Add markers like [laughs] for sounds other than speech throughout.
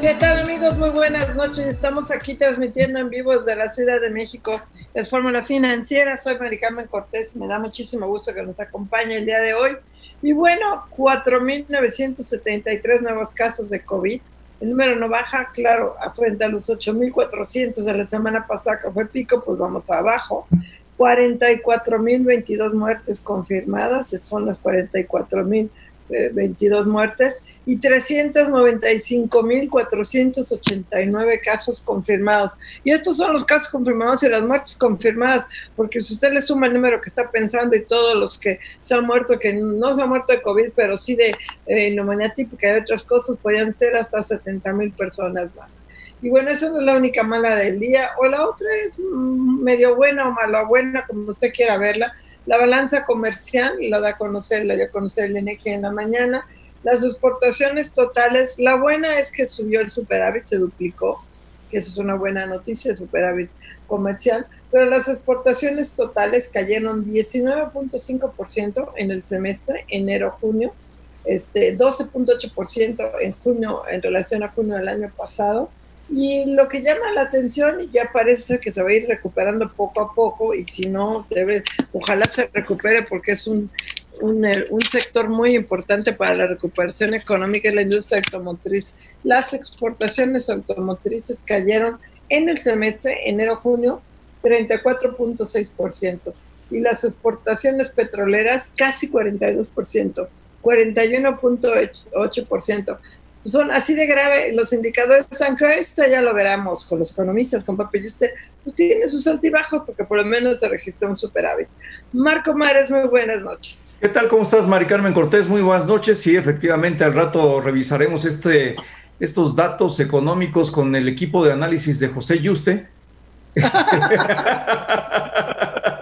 ¿Qué tal amigos? Muy buenas noches. Estamos aquí transmitiendo en vivo desde la Ciudad de México. Es Fórmula Financiera. Soy Maricarmen Cortés. Me da muchísimo gusto que nos acompañe el día de hoy. Y bueno, 4.973 nuevos casos de COVID. El número no baja, claro, frente a los 8.400 de la semana pasada que fue pico, pues vamos abajo. 44.022 muertes confirmadas, son las 44.000 22 muertes y 395.489 casos confirmados. Y estos son los casos confirmados y las muertes confirmadas, porque si usted le suma el número que está pensando y todos los que se han muerto, que no se han muerto de COVID, pero sí de eh, neumonía típica y otras cosas, podrían ser hasta 70.000 personas más. Y bueno, esa no es la única mala del día, o la otra es mm, medio buena o mala buena, como usted quiera verla la balanza comercial la da a conocer, la dio a conocer el INEGI en la mañana. Las exportaciones totales, la buena es que subió el superávit, se duplicó, que eso es una buena noticia, superávit comercial, pero las exportaciones totales cayeron 19.5% en el semestre, enero-junio, este, 12.8% en junio en relación a junio del año pasado, y lo que llama la atención, y ya parece que se va a ir recuperando poco a poco, y si no, debe, ojalá se recupere porque es un, un, un, sector muy importante para la recuperación económica de la industria automotriz. Las exportaciones automotrices cayeron en el semestre, enero-junio, 34.6%, y las exportaciones petroleras casi 42%, 41.8% son así de grave los indicadores, aunque esto ya lo veremos con los economistas, con Papi y usted, pues tiene sus altibajos porque por lo menos se registró un superávit. Marco Mares, muy buenas noches. ¿Qué tal? ¿Cómo estás, Mari Carmen Cortés? Muy buenas noches. Sí, efectivamente, al rato revisaremos este, estos datos económicos con el equipo de análisis de José Yuste. [laughs]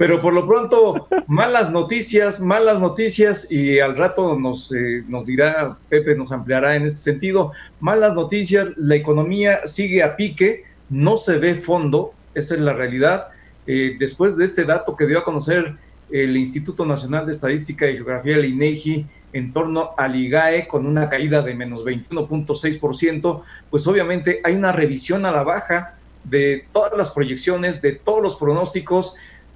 Pero por lo pronto, malas noticias, malas noticias, y al rato nos, eh, nos dirá, Pepe nos ampliará en ese sentido, malas noticias, la economía sigue a pique, no se ve fondo, esa es la realidad. Eh, después de este dato que dio a conocer el Instituto Nacional de Estadística y Geografía, el INEGI, en torno al IGAE con una caída de menos 21.6%, pues obviamente hay una revisión a la baja de todas las proyecciones, de todos los pronósticos,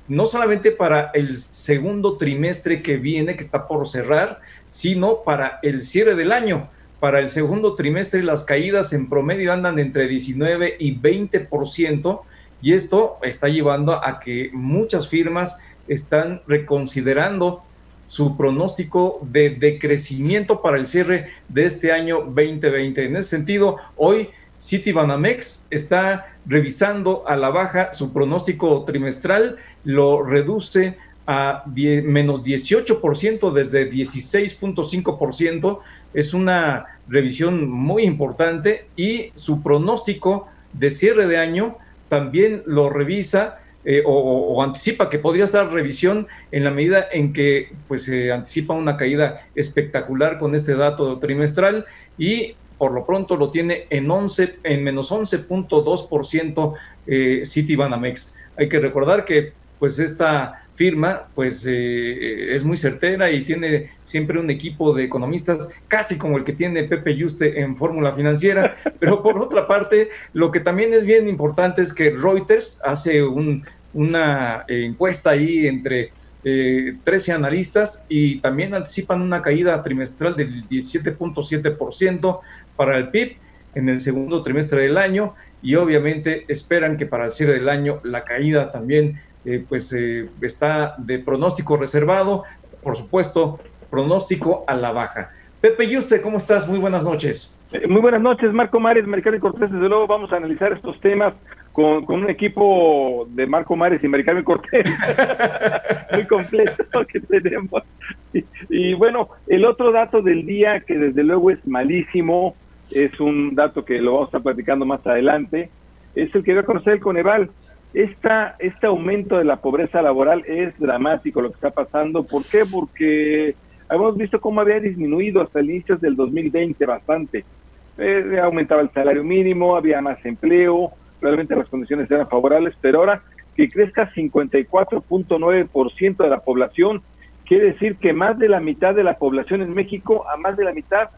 no solamente para el segundo trimestre que viene, que está por cerrar, sino para el cierre del año. Para el segundo trimestre las caídas en promedio andan entre 19 y 20%, y esto está llevando a que muchas firmas están reconsiderando su pronóstico de decrecimiento para el cierre de este año 2020. En ese sentido, hoy Citibanamex está revisando a la baja su pronóstico trimestral, lo reduce a menos 18% desde 16.5%. Es una revisión muy importante y su pronóstico de cierre de año también lo revisa eh, o, anticipa que podría estar revisión en la medida en que pues se anticipa una caída espectacular con este dato trimestral y por lo pronto lo tiene en 11, en menos 11.2% eh, Citibanamex. Hay que recordar que pues esta firma pues eh, es muy certera y tiene siempre un equipo de economistas casi como el que tiene Pepe Yuste en Fórmula Financiera, [laughs] pero por otra parte lo que también es bien importante es que Reuters hace una encuesta ahí entre 13 eh, analistas y también anticipan una caída trimestral del 17.7% para el PIB en el segundo trimestre del año y obviamente esperan que para el cierre del año la caída también eh, pues eh, está de pronóstico reservado, por supuesto, pronóstico a la baja. Pepe Yuste, ¿cómo estás? Muy buenas noches. Muy buenas noches, Marco Mares, Mercado y Cortés. Desde luego vamos a analizar estos temas con, un equipo de Marco Mares y Maricarmen Cortés, [laughs] muy completo que tenemos. Y, bueno, el otro dato del día, que desde luego es malísimo, es un dato que lo vamos a estar platicando más adelante, es el que voy a conocer el Coneval. Esta, este aumento de la pobreza laboral es dramático lo que está pasando. ¿Por qué? Porque hemos visto cómo había disminuido hasta el inicio del 2020 bastante. Eh, aumentaba el salario mínimo, había más empleo, realmente las condiciones eran favorables, pero ahora que crezca 54.9% de la población, quiere decir que más de la mitad de la población en México, a más de la mitad,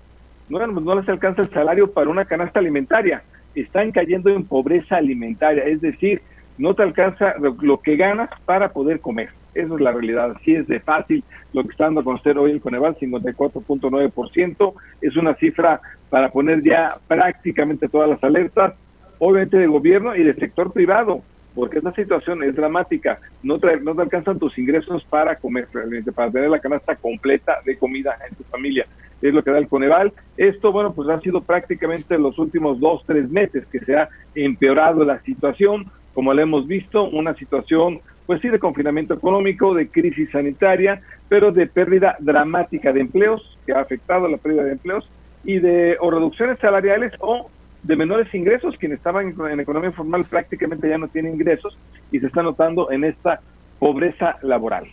no, no les alcanza el salario para una canasta alimentaria, están cayendo en pobreza alimentaria, es decir, no te alcanza lo que ganas para poder comer. Esa es la realidad. Así es de fácil lo que está dando a conocer hoy el Coneval, 54.9%. Es una cifra para poner ya prácticamente todas las alertas obviamente del gobierno y del sector privado, porque esta situación es dramática, no te, no te alcanzan tus ingresos para comer para tener la canasta completa de comida en tu familia. Es lo que da el Coneval. Esto, bueno, pues ha sido prácticamente los últimos dos, tres meses que se ha empeorado la situación, como lo hemos visto, una situación, pues sí, de confinamiento económico, de crisis sanitaria, pero de pérdida dramática de empleos, que ha afectado la pérdida de empleos, y de o reducciones salariales o de menores ingresos, quienes estaban en, economía informal prácticamente ya no tienen ingresos y se está notando en esta pobreza laboral.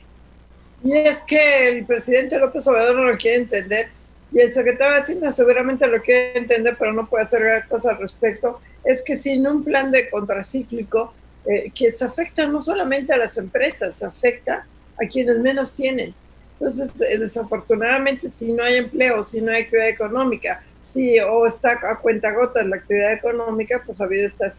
Y es que el presidente López Obrador no lo quiere entender y el secretario de Hacienda seguramente lo quiere entender, pero no puede hacer gran cosa al respecto. Es que sin un plan de contracíclico eh, que se afecta no solamente a las empresas, se afecta a quienes menos tienen. Entonces, eh, desafortunadamente, si no hay empleo, si no hay actividad económica, Sí, o está a cuenta gota la actividad económica, pues ha habido esta,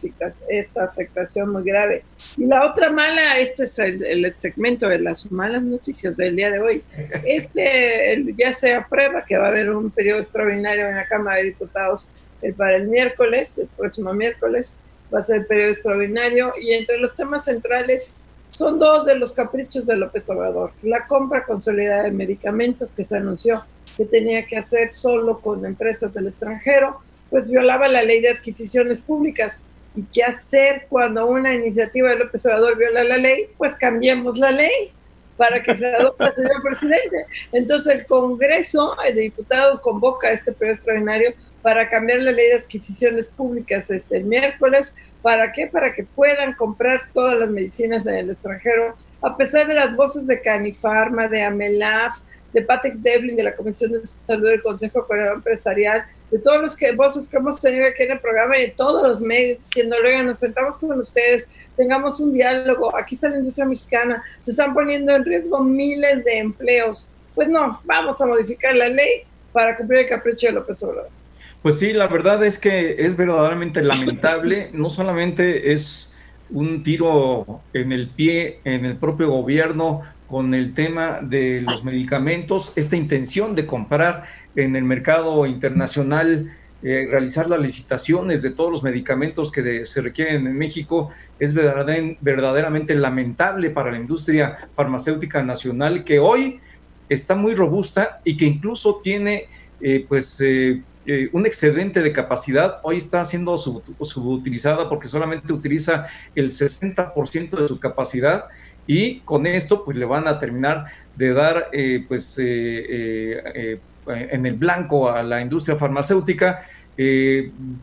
esta afectación muy grave. Y la otra mala, este es el, segmento de las malas noticias del día de hoy, [laughs] es que ya se aprueba que va a haber un periodo extraordinario en la Cámara de Diputados el, para el miércoles, el próximo miércoles, va a ser el periodo extraordinario y entre los temas centrales son dos de los caprichos de López Obrador. La compra consolidada de medicamentos que se anunció que tenía que hacer solo con empresas del extranjero, pues violaba la ley de adquisiciones públicas. ¿Y qué hacer cuando una iniciativa del López Obrador viola la ley? Pues cambiemos la ley para que se adopte [laughs] señor presidente. Entonces el Congreso de Diputados convoca este periodo extraordinario para cambiar la ley de adquisiciones públicas este miércoles. ¿Para qué? Para que puedan comprar todas las medicinas del extranjero, a pesar de las voces de Canifarma, de Amelaf, de Patrick Devlin de la Comisión de Salud del Consejo Económico Empresarial, de todos los que voces que hemos tenido aquí en el programa y de todos los medios diciendo, oigan, nos sentamos con ustedes, tengamos un diálogo, aquí está la industria mexicana, se están poniendo en riesgo miles de empleos. Pues no, vamos a modificar la ley para cumplir el capricho de López Obrador. Pues sí, la verdad es que es verdaderamente lamentable, [laughs] no solamente es un tiro en el pie en el propio gobierno con el tema de los medicamentos, esta intención de comprar en el mercado internacional, eh, realizar las licitaciones de todos los medicamentos que se requieren en México, es verdaderamente lamentable para la industria farmacéutica nacional que hoy está muy robusta y que incluso tiene eh, pues eh, un excedente de capacidad, hoy está siendo subutilizada porque solamente utiliza el 60% de su capacidad y con esto pues le van a terminar de dar eh, pues eh, eh, en el blanco a la industria farmacéutica.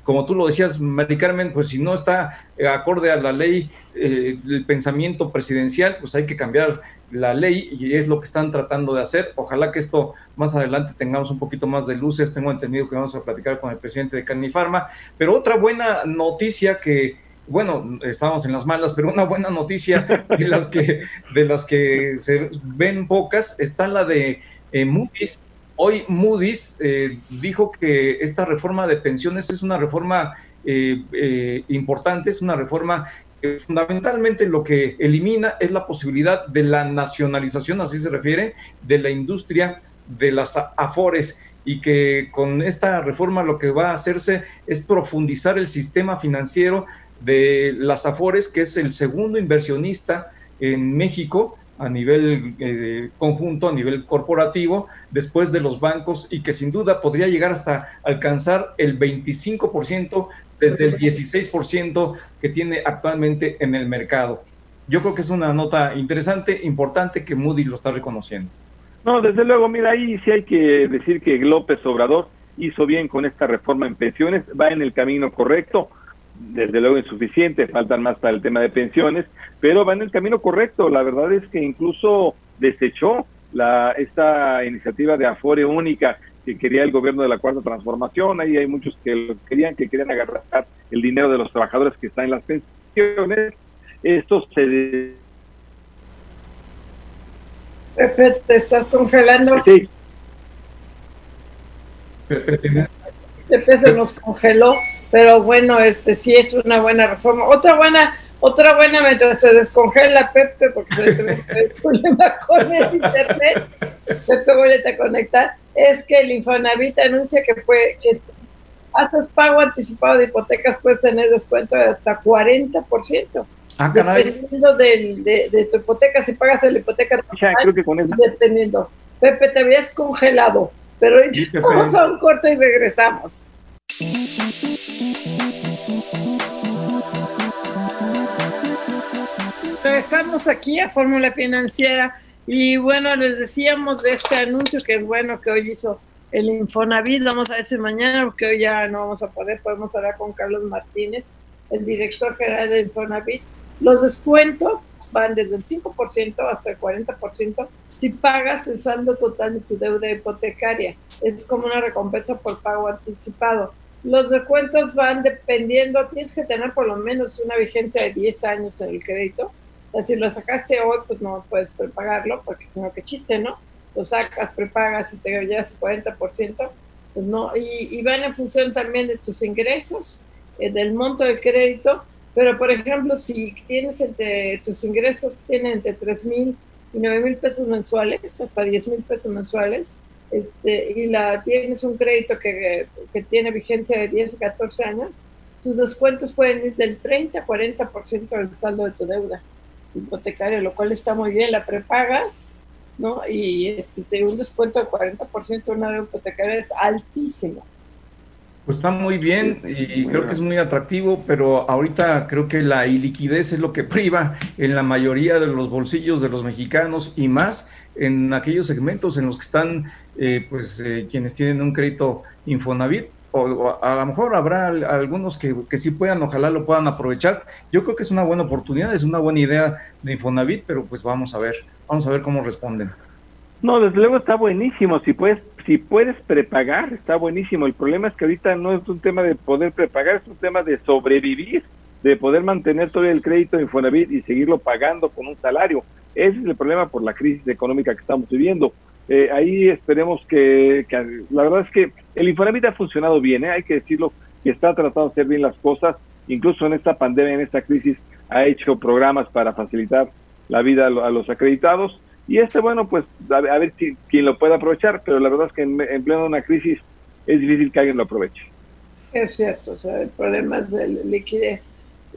como tú lo decías, Mari Carmen, pues si no está acorde a la ley del pensamiento presidencial, pues hay que cambiar la ley y es lo que están tratando de hacer. Ojalá que esto más adelante tengamos un poquito más de luces. Tengo entendido que vamos a platicar con el presidente de Canifarma. Pero otra buena noticia que bueno, estamos en las malas, pero una buena noticia [laughs] de las que, de las que se ven pocas está la de eh, Moody's. Hoy Moody's eh, dijo que esta reforma de pensiones es una reforma eh, importante, es una reforma que fundamentalmente lo que elimina es la posibilidad de la nacionalización, así se refiere, de la industria de las afores y que con esta reforma lo que va a hacerse es profundizar el sistema financiero de las Afores, que es el segundo inversionista en México a nivel eh, conjunto, a nivel corporativo, después de los bancos y que sin duda podría llegar hasta alcanzar el 25% desde el 16% que tiene actualmente en el mercado. Yo creo que es una nota interesante, importante, que Moody lo está reconociendo. No, desde luego, mira, ahí sí hay que decir que López Obrador hizo bien con esta reforma en pensiones, va en el camino correcto, desde luego insuficiente, faltan más para el tema de pensiones, pero va en el camino correcto. La verdad es que incluso desechó la, esta iniciativa de Afore única que quería el gobierno de la Cuarta Transformación. Ahí hay muchos que lo querían, que querían agarrar el dinero de los trabajadores que están en las pensiones. Esto se... Pepe, ¿te estás congelando? Sí. Pepe se nos congeló, pero bueno, este sí es una buena reforma. Otra buena otra buena mientras se descongela Pepe, porque se un [laughs] problema con el internet, Pepe voy a conectar, es que el Infonavit anuncia que puede, que haces pago anticipado de hipotecas puedes tener descuento de hasta 40%. Ah, caray. Dependiendo de, tu hipoteca, si pagas la hipoteca, ya, creo que con eso. dependiendo. Pepe, te habías congelado, pero vamos a un corte y regresamos. Estamos aquí a Fórmula Financiera y bueno, les decíamos de este anuncio que es bueno que hoy hizo el Infonavit, vamos a ver si mañana, porque hoy ya no vamos a poder, podemos hablar con Carlos Martínez, el director general de Infonavit. Los descuentos van desde el 5% hasta el 40% si pagas el saldo total de tu deuda hipotecaria. Es como una recompensa por pago anticipado. Los descuentos van dependiendo, tienes que tener por lo menos una vigencia de 10 años en el crédito si lo sacaste hoy, pues no puedes prepagarlo, porque si no, qué chiste, ¿no? Lo sacas, prepagas y te llevas el 40%, pues no. Y, y van en función también de tus ingresos, eh, del monto del crédito, pero por ejemplo, si tienes entre tus ingresos tienen entre 3 mil y 9 mil pesos mensuales, hasta 10 mil pesos mensuales, este, y la, tienes un crédito que, que tiene vigencia de 10 a 14 años, tus descuentos pueden ir del 30 a 40% del saldo de tu deuda hipotecaria, lo cual está muy bien, la prepagas, ¿no? Y este, un descuento del 40% de una deuda hipotecaria es altísimo. Pues está muy bien y creo que es muy atractivo, pero ahorita creo que la iliquidez es lo que [laughs] priva en la mayoría de los bolsillos de los mexicanos y más en aquellos segmentos en los que están eh, pues eh, quienes tienen un crédito Infonavit o, a lo mejor habrá algunos que, que, sí puedan, ojalá lo puedan aprovechar. Yo creo que es una buena oportunidad, es una buena idea de Infonavit, pero pues vamos a ver, vamos a ver cómo responden. No, desde luego está buenísimo, si puedes, si puedes prepagar, está buenísimo. El problema es que ahorita no es un tema de poder prepagar, es un tema de sobrevivir, de poder mantener todo el crédito de Infonavit y seguirlo pagando con un salario. Ese es el problema por la crisis económica que estamos viviendo. Eh, ahí esperemos que, la verdad es que el Infonavit ha funcionado bien, ¿eh? hay que decirlo, que está tratando de hacer bien las cosas, incluso en esta pandemia, en esta crisis, ha hecho programas para facilitar la vida a, los acreditados. Y este, bueno, pues a, ver si, quién lo puede aprovechar, pero la verdad es que en, pleno de una crisis es difícil que alguien lo aproveche. Es cierto, o sea, el problema es de liquidez.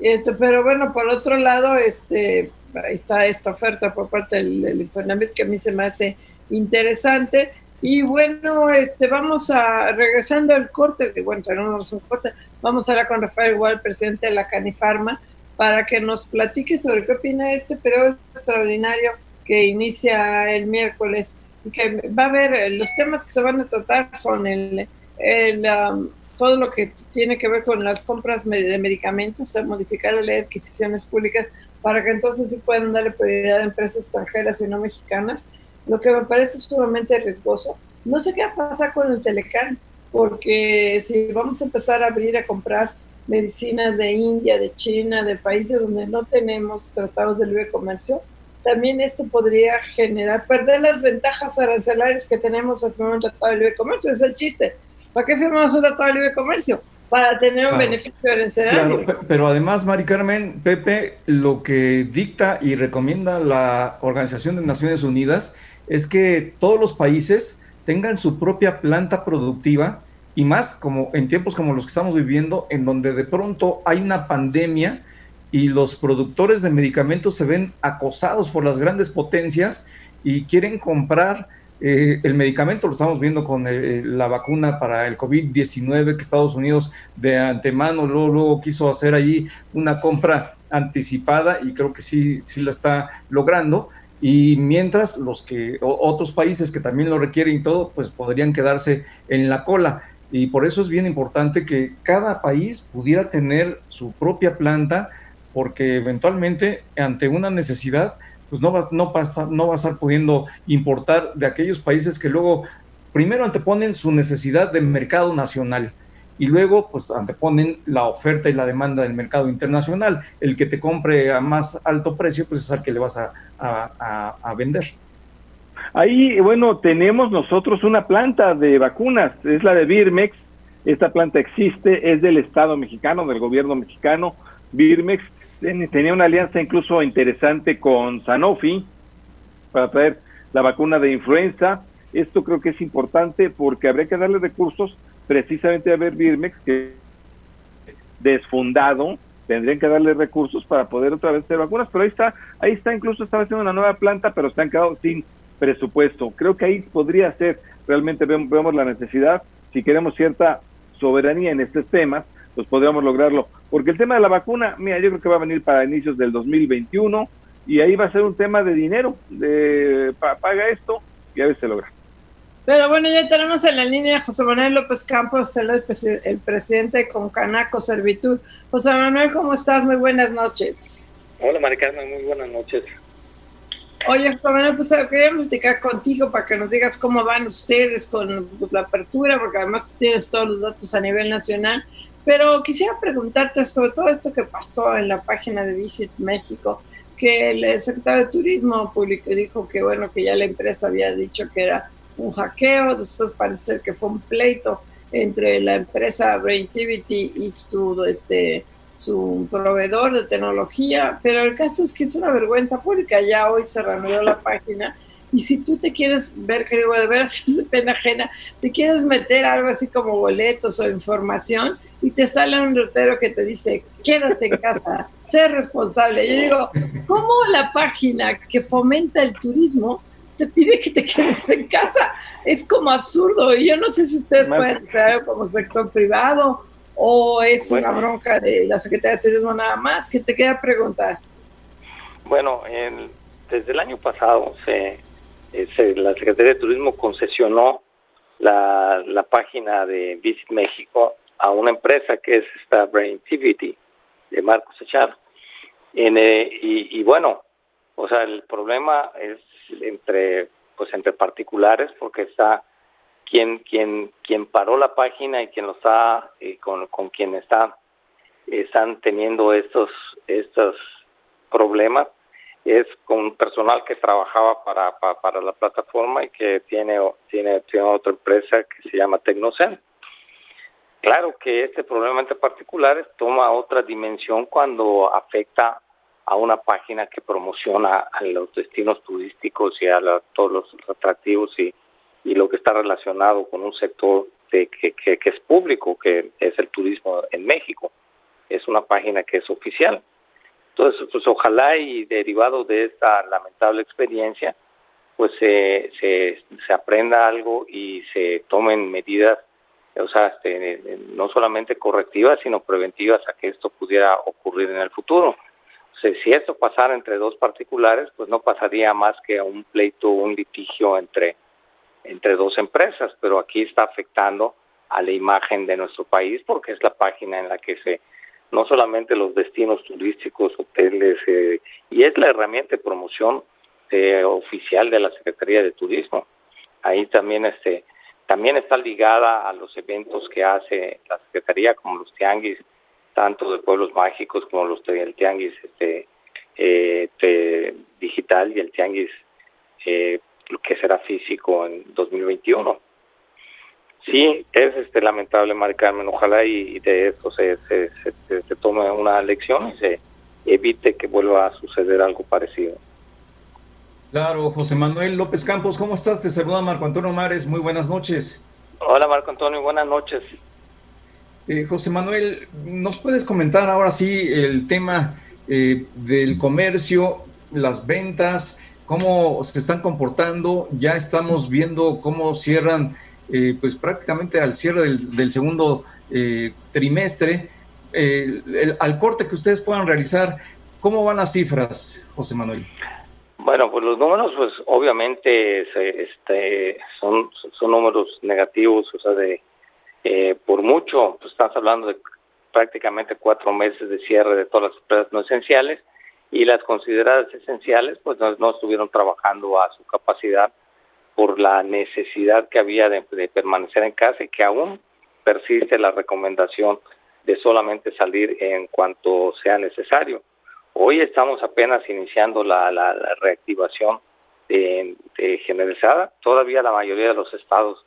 Este, pero bueno, por otro lado, este, ahí está esta oferta por parte del, del que a mí se me hace interesante. Y bueno, este, vamos a, regresando al corte, que bueno, tenemos un corte, vamos ahora con Rafael Igual, presidente de la Canifarma, para que nos platique sobre qué opina este periodo extraordinario que inicia el miércoles y que va a haber, los temas que se van a tratar son el, el um, todo lo que tiene que ver con las compras de medicamentos, modificar la ley de adquisiciones públicas para que entonces sí puedan darle prioridad a empresas extranjeras y no mexicanas lo que me parece sumamente riesgoso. No sé qué va a pasar con el Telecan, porque si vamos a empezar a abrir a comprar medicinas de India, de China, de países donde no tenemos tratados de libre comercio, también esto podría generar, perder las ventajas arancelarias que tenemos al firmar un tratado de libre comercio. Es el chiste. ¿Para qué firmamos un tratado de libre comercio? Para tener un beneficio arancelario. Claro, pero además, Mari Carmen, Pepe, lo que dicta y recomienda la Organización de Naciones Unidas es que todos los países tengan su propia planta productiva y más como en tiempos como los que estamos viviendo, en donde de pronto hay una pandemia y los productores de medicamentos se ven acosados por las grandes potencias y quieren comprar eh, el medicamento lo estamos viendo con eh, la vacuna para el COVID-19 que Estados Unidos de antemano luego, luego, quiso hacer allí una compra anticipada y creo que sí, sí la está logrando. Y mientras los que otros países que también lo requieren y todo, pues podrían quedarse en la cola. Y por eso es bien importante que cada país pudiera tener su propia planta, porque eventualmente ante una necesidad pues no va, no, no va a estar pudiendo importar de aquellos países que luego primero anteponen su necesidad de mercado nacional y luego pues anteponen la oferta y la demanda del mercado internacional. El que te compre a más alto precio pues es al que le vas a, a, vender. Ahí, bueno, tenemos nosotros una planta de vacunas, es la de Birmex. Esta planta existe, es del Estado mexicano, del gobierno mexicano. Birmex tenía una alianza incluso interesante con Sanofi para traer la vacuna de influenza. Esto creo que es importante porque habría que darle recursos precisamente a ver Birmex, que desfundado, tendrían que darle recursos para poder otra vez hacer vacunas, pero ahí está, ahí está, incluso estaba haciendo una nueva planta, pero se han quedado sin presupuesto. Creo que ahí podría ser, realmente vemos la necesidad, si queremos cierta soberanía en estos temas, pues podríamos lograrlo. Porque el tema de la vacuna, mira, yo creo que va a venir para inicios del 2021 y ahí va a ser un tema de dinero, de paga esto y a ver si se logra. Pero bueno, ya tenemos en la línea a José Manuel López Campos, el, el presidente con Canaco Servitud. José Manuel, ¿cómo estás? Muy buenas noches. Hola, Maricarmen, muy buenas noches. Oye, José Manuel, pues quería platicar contigo para que nos digas cómo van ustedes con pues, la apertura, porque además tú tienes todos los datos a nivel nacional pero quisiera preguntarte sobre todo esto que pasó en la página de Visit México, que el secretario de Turismo público dijo que bueno, que ya la empresa había dicho que era un hackeo, después parece ser que fue un pleito entre la empresa Braintivity y su, este, su proveedor de tecnología, pero el caso es que es una vergüenza pública, ya hoy se reanudó la página y si tú te quieres ver, creo, [laughs] de veras es pena ajena, te quieres meter algo así como boletos o información, y te sale un rotero que te dice, quédate en casa, sé responsable. Yo digo, ¿cómo la página que fomenta el turismo te pide que te quedes en casa? Es como absurdo. Y yo no sé si ustedes pueden hacer algo como sector privado o es una bronca de la Secretaría de Turismo nada más. que te queda preguntar? Bueno, desde el año pasado se, la Secretaría de Turismo concesionó la, la página de Visit México a una empresa que es esta Braintivity de Marcos Echar. Eh, y, y, bueno, o sea, el problema es entre pues entre particulares porque está quien quien quien paró la página y quien lo está eh, con, con quien está están teniendo estos estos problemas es con personal que trabajaba para, para, la plataforma y que tiene tiene tiene otra empresa que se llama Tecnocen Claro que este problema entre particulares toma otra dimensión cuando afecta a una página que promociona a los destinos turísticos y a todos los atractivos y, y, lo que está relacionado con un sector de, que, que, que, es público, que es el turismo en México. Es una página que es oficial. Entonces, pues ojalá y derivado de esta lamentable experiencia, pues se, se, se aprenda algo y se tomen medidas o sea, este, no solamente correctivas, sino preventivas a que esto pudiera ocurrir en el futuro. Si esto pasara entre dos particulares, pues no pasaría más que a un pleito, un litigio entre, entre dos empresas, pero aquí está afectando a la imagen de nuestro país porque es la página en la que se no solamente los destinos turísticos, hoteles, eh, y es la herramienta de promoción eh, oficial de la Secretaría de Turismo. Ahí también este también está ligada a los eventos que hace la Secretaría, como los tianguis, tanto de pueblos mágicos como los el tianguis este, eh, digital y el tianguis eh, que será físico en 2021. Sí, es este lamentable, Mari Carmen. Ojalá y, de esto se, se, se tome una lección y se evite que vuelva a suceder algo parecido. Claro, José Manuel López Campos, ¿cómo estás? Te saluda Marco Antonio Mares, muy buenas noches. Hola Marco Antonio, buenas noches. Eh, José Manuel, ¿nos puedes comentar ahora sí el tema eh, del comercio, las ventas? cómo se están comportando. Ya estamos viendo cómo cierran, eh, pues prácticamente al cierre del, segundo eh, trimestre. al corte que ustedes puedan realizar, ¿cómo van las cifras, José Manuel? Bueno, pues los números, pues obviamente este, son, son números negativos, o sea, de eh, por mucho, pues estás hablando de prácticamente cuatro meses de cierre de todas las empresas no esenciales y las consideradas esenciales pues no, estuvieron trabajando a su capacidad por la necesidad que había de, permanecer en casa y que aún persiste la recomendación de solamente salir en cuanto sea necesario. Hoy estamos apenas iniciando la, reactivación de, generalizada. Todavía la mayoría de los estados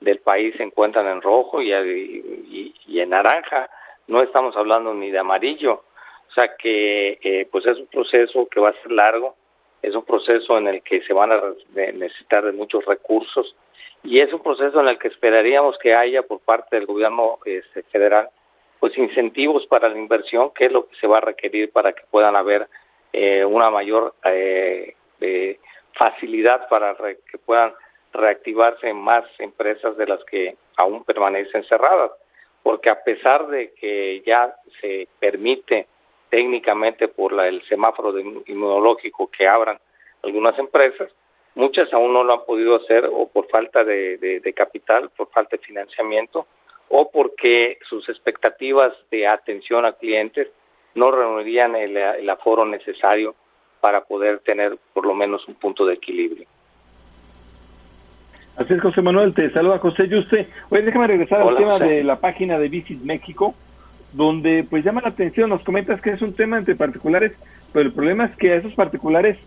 del país se encuentran en rojo y, en naranja. No estamos hablando ni de amarillo, o sea que eh, pues es un proceso que va a ser largo, es un proceso en el que se van a necesitar de muchos recursos. Y es un proceso en el que esperaríamos que haya por parte del gobierno este, federal pues incentivos para la inversión, que es lo que se va a requerir para que puedan haber eh, una mayor eh, facilidad para que puedan reactivarse más empresas de las que aún permanecen cerradas porque a pesar de que ya se permite técnicamente por la, el semáforo inmunológico que abran algunas empresas, muchas aún no lo han podido hacer o por falta de, capital, por falta de financiamiento o porque sus expectativas de atención a clientes no reunirían el aforo necesario para poder tener por lo menos un punto de equilibrio. Así es, José Manuel, te saluda José Yuste. Oye, déjame regresar al tema de la página de Visit México, donde pues llama la atención, nos comentas que es un tema entre particulares, pero el problema es que a esos particulares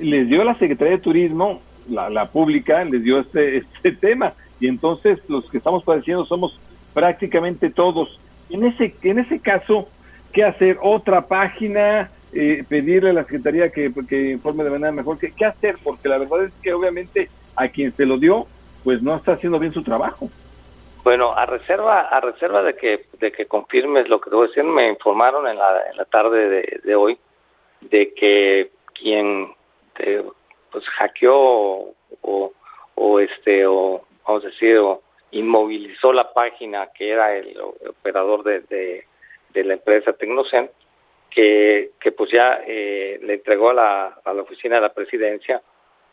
les dio la Secretaría de Turismo, la, pública, les dio este, [laughs] este tema, y entonces los que estamos padeciendo somos prácticamente todos. En ese, en ese caso, ¿qué hacer? ¿Otra página? Eh, pedirle a la Secretaría que, que informe de manera mejor. ¿Qué, ¿Qué hacer? Porque la verdad es que obviamente a quien se lo dio pues no está haciendo bien su trabajo. Bueno, a reserva a reserva de que de que confirmes lo que te voy a decir, me informaron en la, en la tarde de, hoy de que quien pues hackeó o, o este o vamos a decir o inmovilizó la página que era el operador de, de, la empresa Tecnocent que, que pues ya eh, le entregó a la, a la oficina de la presidencia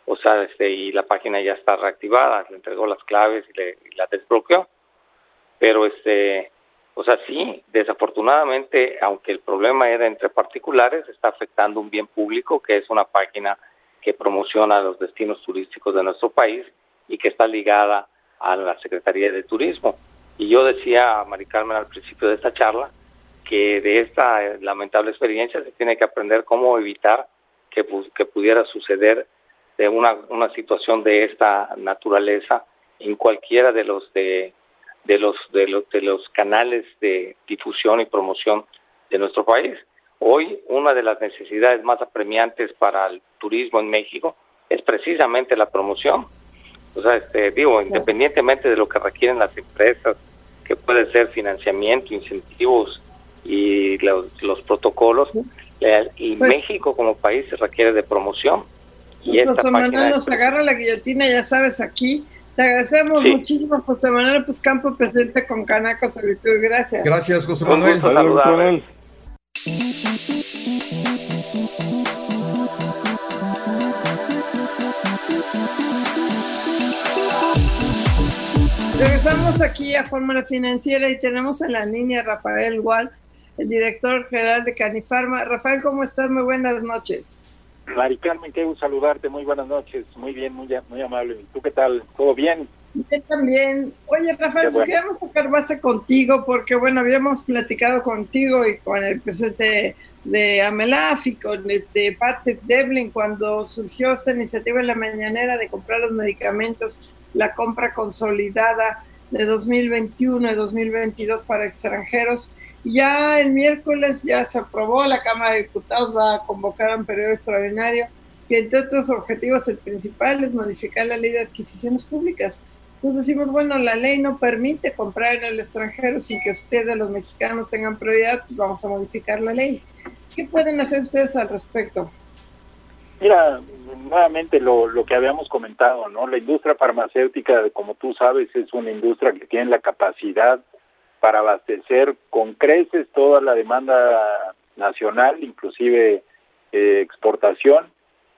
o sea, este, y la página ya está reactivada, le entregó las claves y, le, la desbloqueó. Pero, este, o sea, sí, desafortunadamente, aunque el problema era entre particulares, está afectando un bien público, que es una página que promociona los destinos turísticos de nuestro país y que está ligada a la Secretaría de Turismo. Y yo decía a Mari Carmen al principio de esta charla que de esta lamentable experiencia se tiene que aprender cómo evitar que pudiera suceder de una, una situación de esta naturaleza en cualquiera de los de, de los de los de los canales de difusión y promoción de nuestro país. Hoy una de las necesidades más apremiantes para el turismo en México es precisamente la promoción. O sea, este, digo, independientemente de lo que requieren las empresas, que puede ser financiamiento, incentivos y los, los protocolos, y pues México como país se requiere de promoción. Y José Manuel nos agarra la guillotina, ya sabes, aquí. Te agradecemos muchísimo, José Manuel Campo, presidente con Canaco Servitud. Gracias. Gracias, José Manuel. Regresamos aquí a Fórmula Financiera y tenemos en la línea a Rafael Wall, el director general de Canifarma. Rafael, ¿cómo estás? Muy buenas noches. Mari Carmen, qué gusto saludarte, muy buenas noches, muy bien, muy, muy amable. ¿Tú qué tal? ¿Todo bien? Yo también. Oye, Rafael, pues queríamos tocar base contigo porque, bueno, habíamos platicado contigo y con el presidente de Amelaf y con este Patrick Devlin cuando surgió esta iniciativa en la mañanera de comprar los medicamentos, la compra consolidada de 2021 y 2022 para extranjeros. Ya el miércoles ya se aprobó, la Cámara de Diputados va a convocar un periodo extraordinario que entre otros objetivos el principal es modificar la ley de adquisiciones públicas. Entonces decimos, bueno, la ley no permite comprar en el extranjero sin que ustedes, los mexicanos, tengan prioridad, pues vamos a modificar la ley. ¿Qué pueden hacer ustedes al respecto? Mira, nuevamente lo, lo que habíamos comentado, ¿no? La industria farmacéutica, como tú sabes, es una industria que tiene la capacidad para abastecer con creces toda la demanda nacional, inclusive eh, exportación,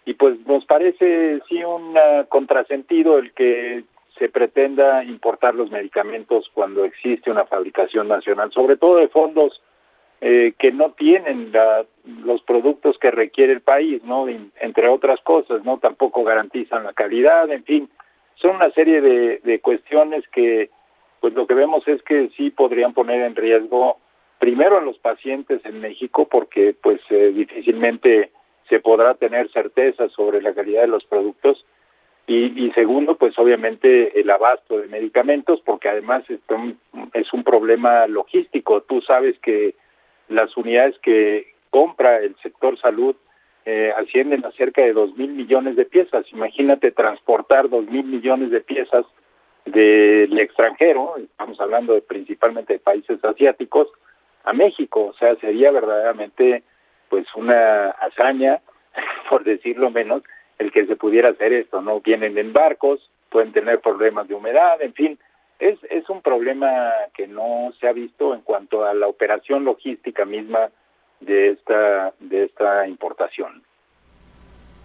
y pues nos parece sí un contrasentido el que se pretenda importar los medicamentos cuando existe una fabricación nacional, sobre todo de fondos eh, que no tienen los productos que requiere el país, ¿no? Entre otras cosas, ¿no? Tampoco garantizan la calidad, en fin, son una serie de, de cuestiones que, pues lo que vemos es que sí podrían poner en riesgo primero a los pacientes en México, porque pues eh, difícilmente se podrá tener certeza sobre la calidad de los productos, y, segundo, pues obviamente el abasto de medicamentos, porque además es un problema logístico. Tú sabes que las unidades que compra el sector salud eh, ascienden a cerca de dos mil millones de piezas. Imagínate transportar dos mil millones de piezas del extranjero, estamos hablando de, principalmente de países asiáticos, a México. O sea, sería verdaderamente pues una hazaña, [laughs] por decirlo menos, el que se pudiera hacer esto, ¿no? Vienen en barcos, pueden tener problemas de humedad, en fin, es, es un problema que no se ha visto en cuanto a la operación logística misma de esta, de esta importación.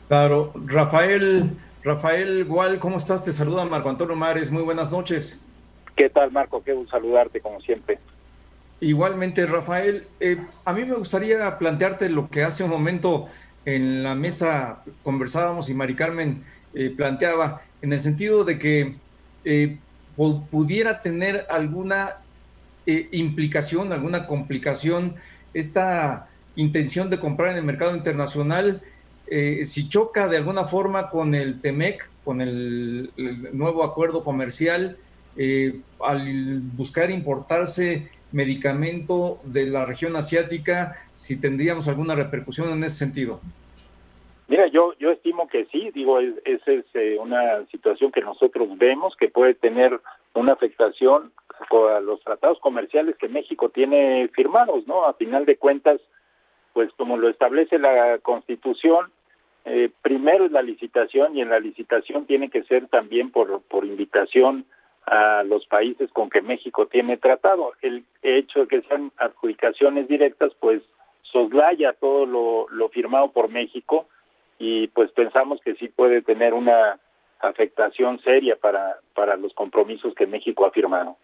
Claro, Rafael, Rafael Gual, ¿cómo estás? Te saluda Marco Antonio Mares, muy buenas noches. ¿Qué tal, Marco? Qué gusto saludarte, como siempre. Igualmente, Rafael, eh, a mí me gustaría plantearte lo que hace un momento en la mesa conversábamos y Mari Carmen eh, planteaba, en el sentido de que eh, pudiera tener alguna eh, implicación, alguna complicación esta intención de comprar en el mercado internacional, si choca de alguna forma con el TEMEC, con el, nuevo acuerdo comercial, al buscar importarse medicamento de la región asiática, si tendríamos alguna repercusión en ese sentido. Mira, yo yo estimo que sí, digo, esa es, eh, una situación que nosotros vemos que puede tener una afectación a los tratados comerciales que México tiene firmados, ¿no? A final de cuentas, pues como lo establece la Constitución, eh, primero es la licitación y en la licitación tiene que ser también por, por invitación a los países con que México tiene tratado. El hecho de que sean adjudicaciones directas, pues soslaya todo lo, lo firmado por México y pues pensamos que sí puede tener una afectación seria para, para los compromisos que México ha firmado.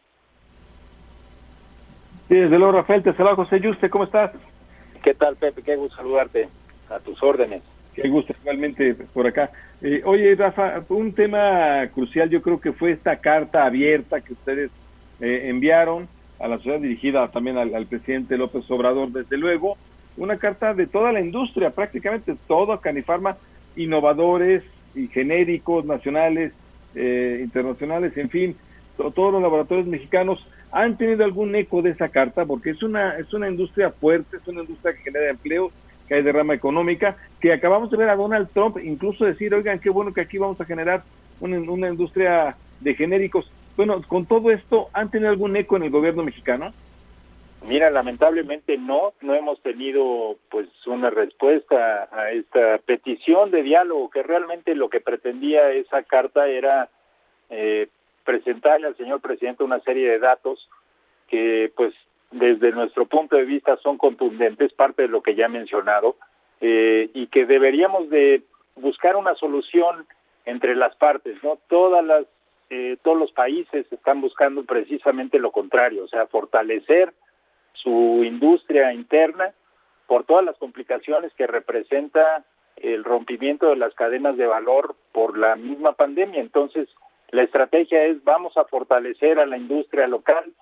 Sí, desde luego, Rafael, te saluda José Yuste, ¿cómo estás? ¿Qué tal, Pepe? Qué gusto saludarte, a tus órdenes. Qué gusto, igualmente por acá. Eh, oye, Rafa, un tema crucial yo creo que fue esta carta abierta que ustedes eh, enviaron a la sociedad dirigida también al, presidente López Obrador, desde luego, una carta de toda la industria, prácticamente todo Canifarma, innovadores y genéricos nacionales, eh, internacionales, en fin, todos los laboratorios mexicanos han tenido algún eco de esa carta porque es una es una industria fuerte, es una industria que genera empleo, que hay derrama económica, que acabamos de ver a Donald Trump incluso decir, oigan, qué bueno que aquí vamos a generar una, una industria de genéricos. Bueno, con todo esto, ¿han tenido algún eco en el gobierno mexicano? Mira, lamentablemente no, no hemos tenido pues una respuesta a esta petición de diálogo que realmente lo que pretendía esa carta era eh, presentarle al señor presidente una serie de datos que pues desde nuestro punto de vista son contundentes, parte de lo que ya he mencionado, eh, y que deberíamos de buscar una solución entre las partes, ¿no? Todas las, eh, todos los países están buscando precisamente lo contrario, o sea, fortalecer su industria interna por todas las complicaciones que representa el rompimiento de las cadenas de valor por la misma pandemia. Entonces, la estrategia es vamos a fortalecer a la industria local,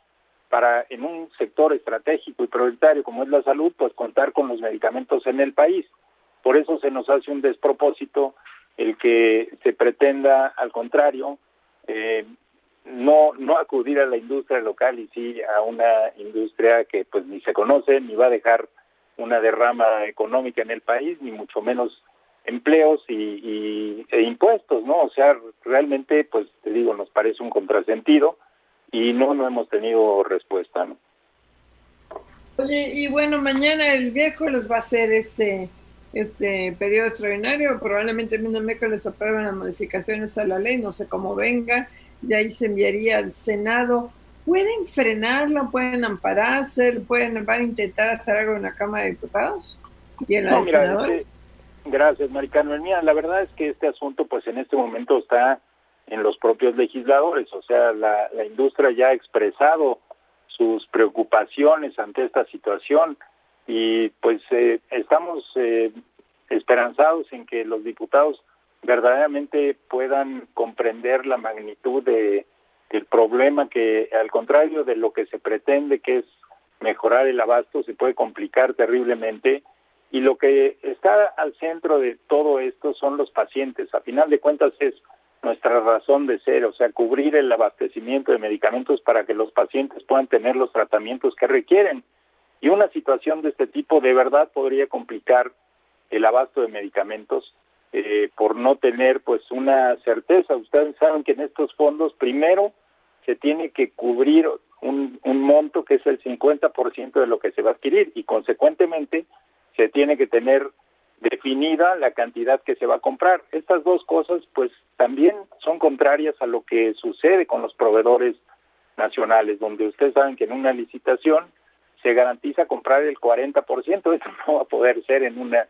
para en un sector estratégico y prioritario como es la salud, pues contar con los medicamentos en el país. Por eso se nos hace un despropósito el que se pretenda, al contrario, eh, no no acudir a la industria local y sí a una industria que pues ni se conoce ni va a dejar una derrama económica en el país ni mucho menos empleos y, y e impuestos no o sea realmente pues te digo nos parece un contrasentido y no, no hemos tenido respuesta. ¿no? Oye, y bueno, mañana el miércoles va a ser este este periodo extraordinario, probablemente el miércoles aprueben las modificaciones a la ley, no sé cómo vengan, de ahí se enviaría al Senado. ¿Pueden frenarlo? ¿Pueden ampararse? ¿Pueden van a intentar hacer algo en la Cámara de Diputados y en la de Senadores? Este, gracias, Maricano. Mira, la verdad es que este asunto, pues en este momento está en los propios legisladores, o sea, la, industria ya ha expresado sus preocupaciones ante esta situación y pues eh, estamos eh, esperanzados en que los diputados verdaderamente puedan comprender la magnitud de del problema que al contrario de lo que se pretende que es mejorar el abasto se puede complicar terriblemente. Y lo que está al centro de todo esto son los pacientes. A final de cuentas es nuestra razón de ser, o sea, cubrir el abastecimiento de medicamentos para que los pacientes puedan tener los tratamientos que requieren. Y una situación de este tipo de verdad podría complicar el abasto de medicamentos eh, por no tener pues una certeza. Ustedes saben que en estos fondos primero se tiene que cubrir un, un monto que es el 50% de lo que se va a adquirir y consecuentemente se tiene que tener definida la cantidad que se va a comprar. Estas dos cosas pues también son contrarias a lo que sucede con los proveedores nacionales, donde ustedes saben que en una licitación se garantiza comprar el 40%, [laughs] eso no va a poder ser en una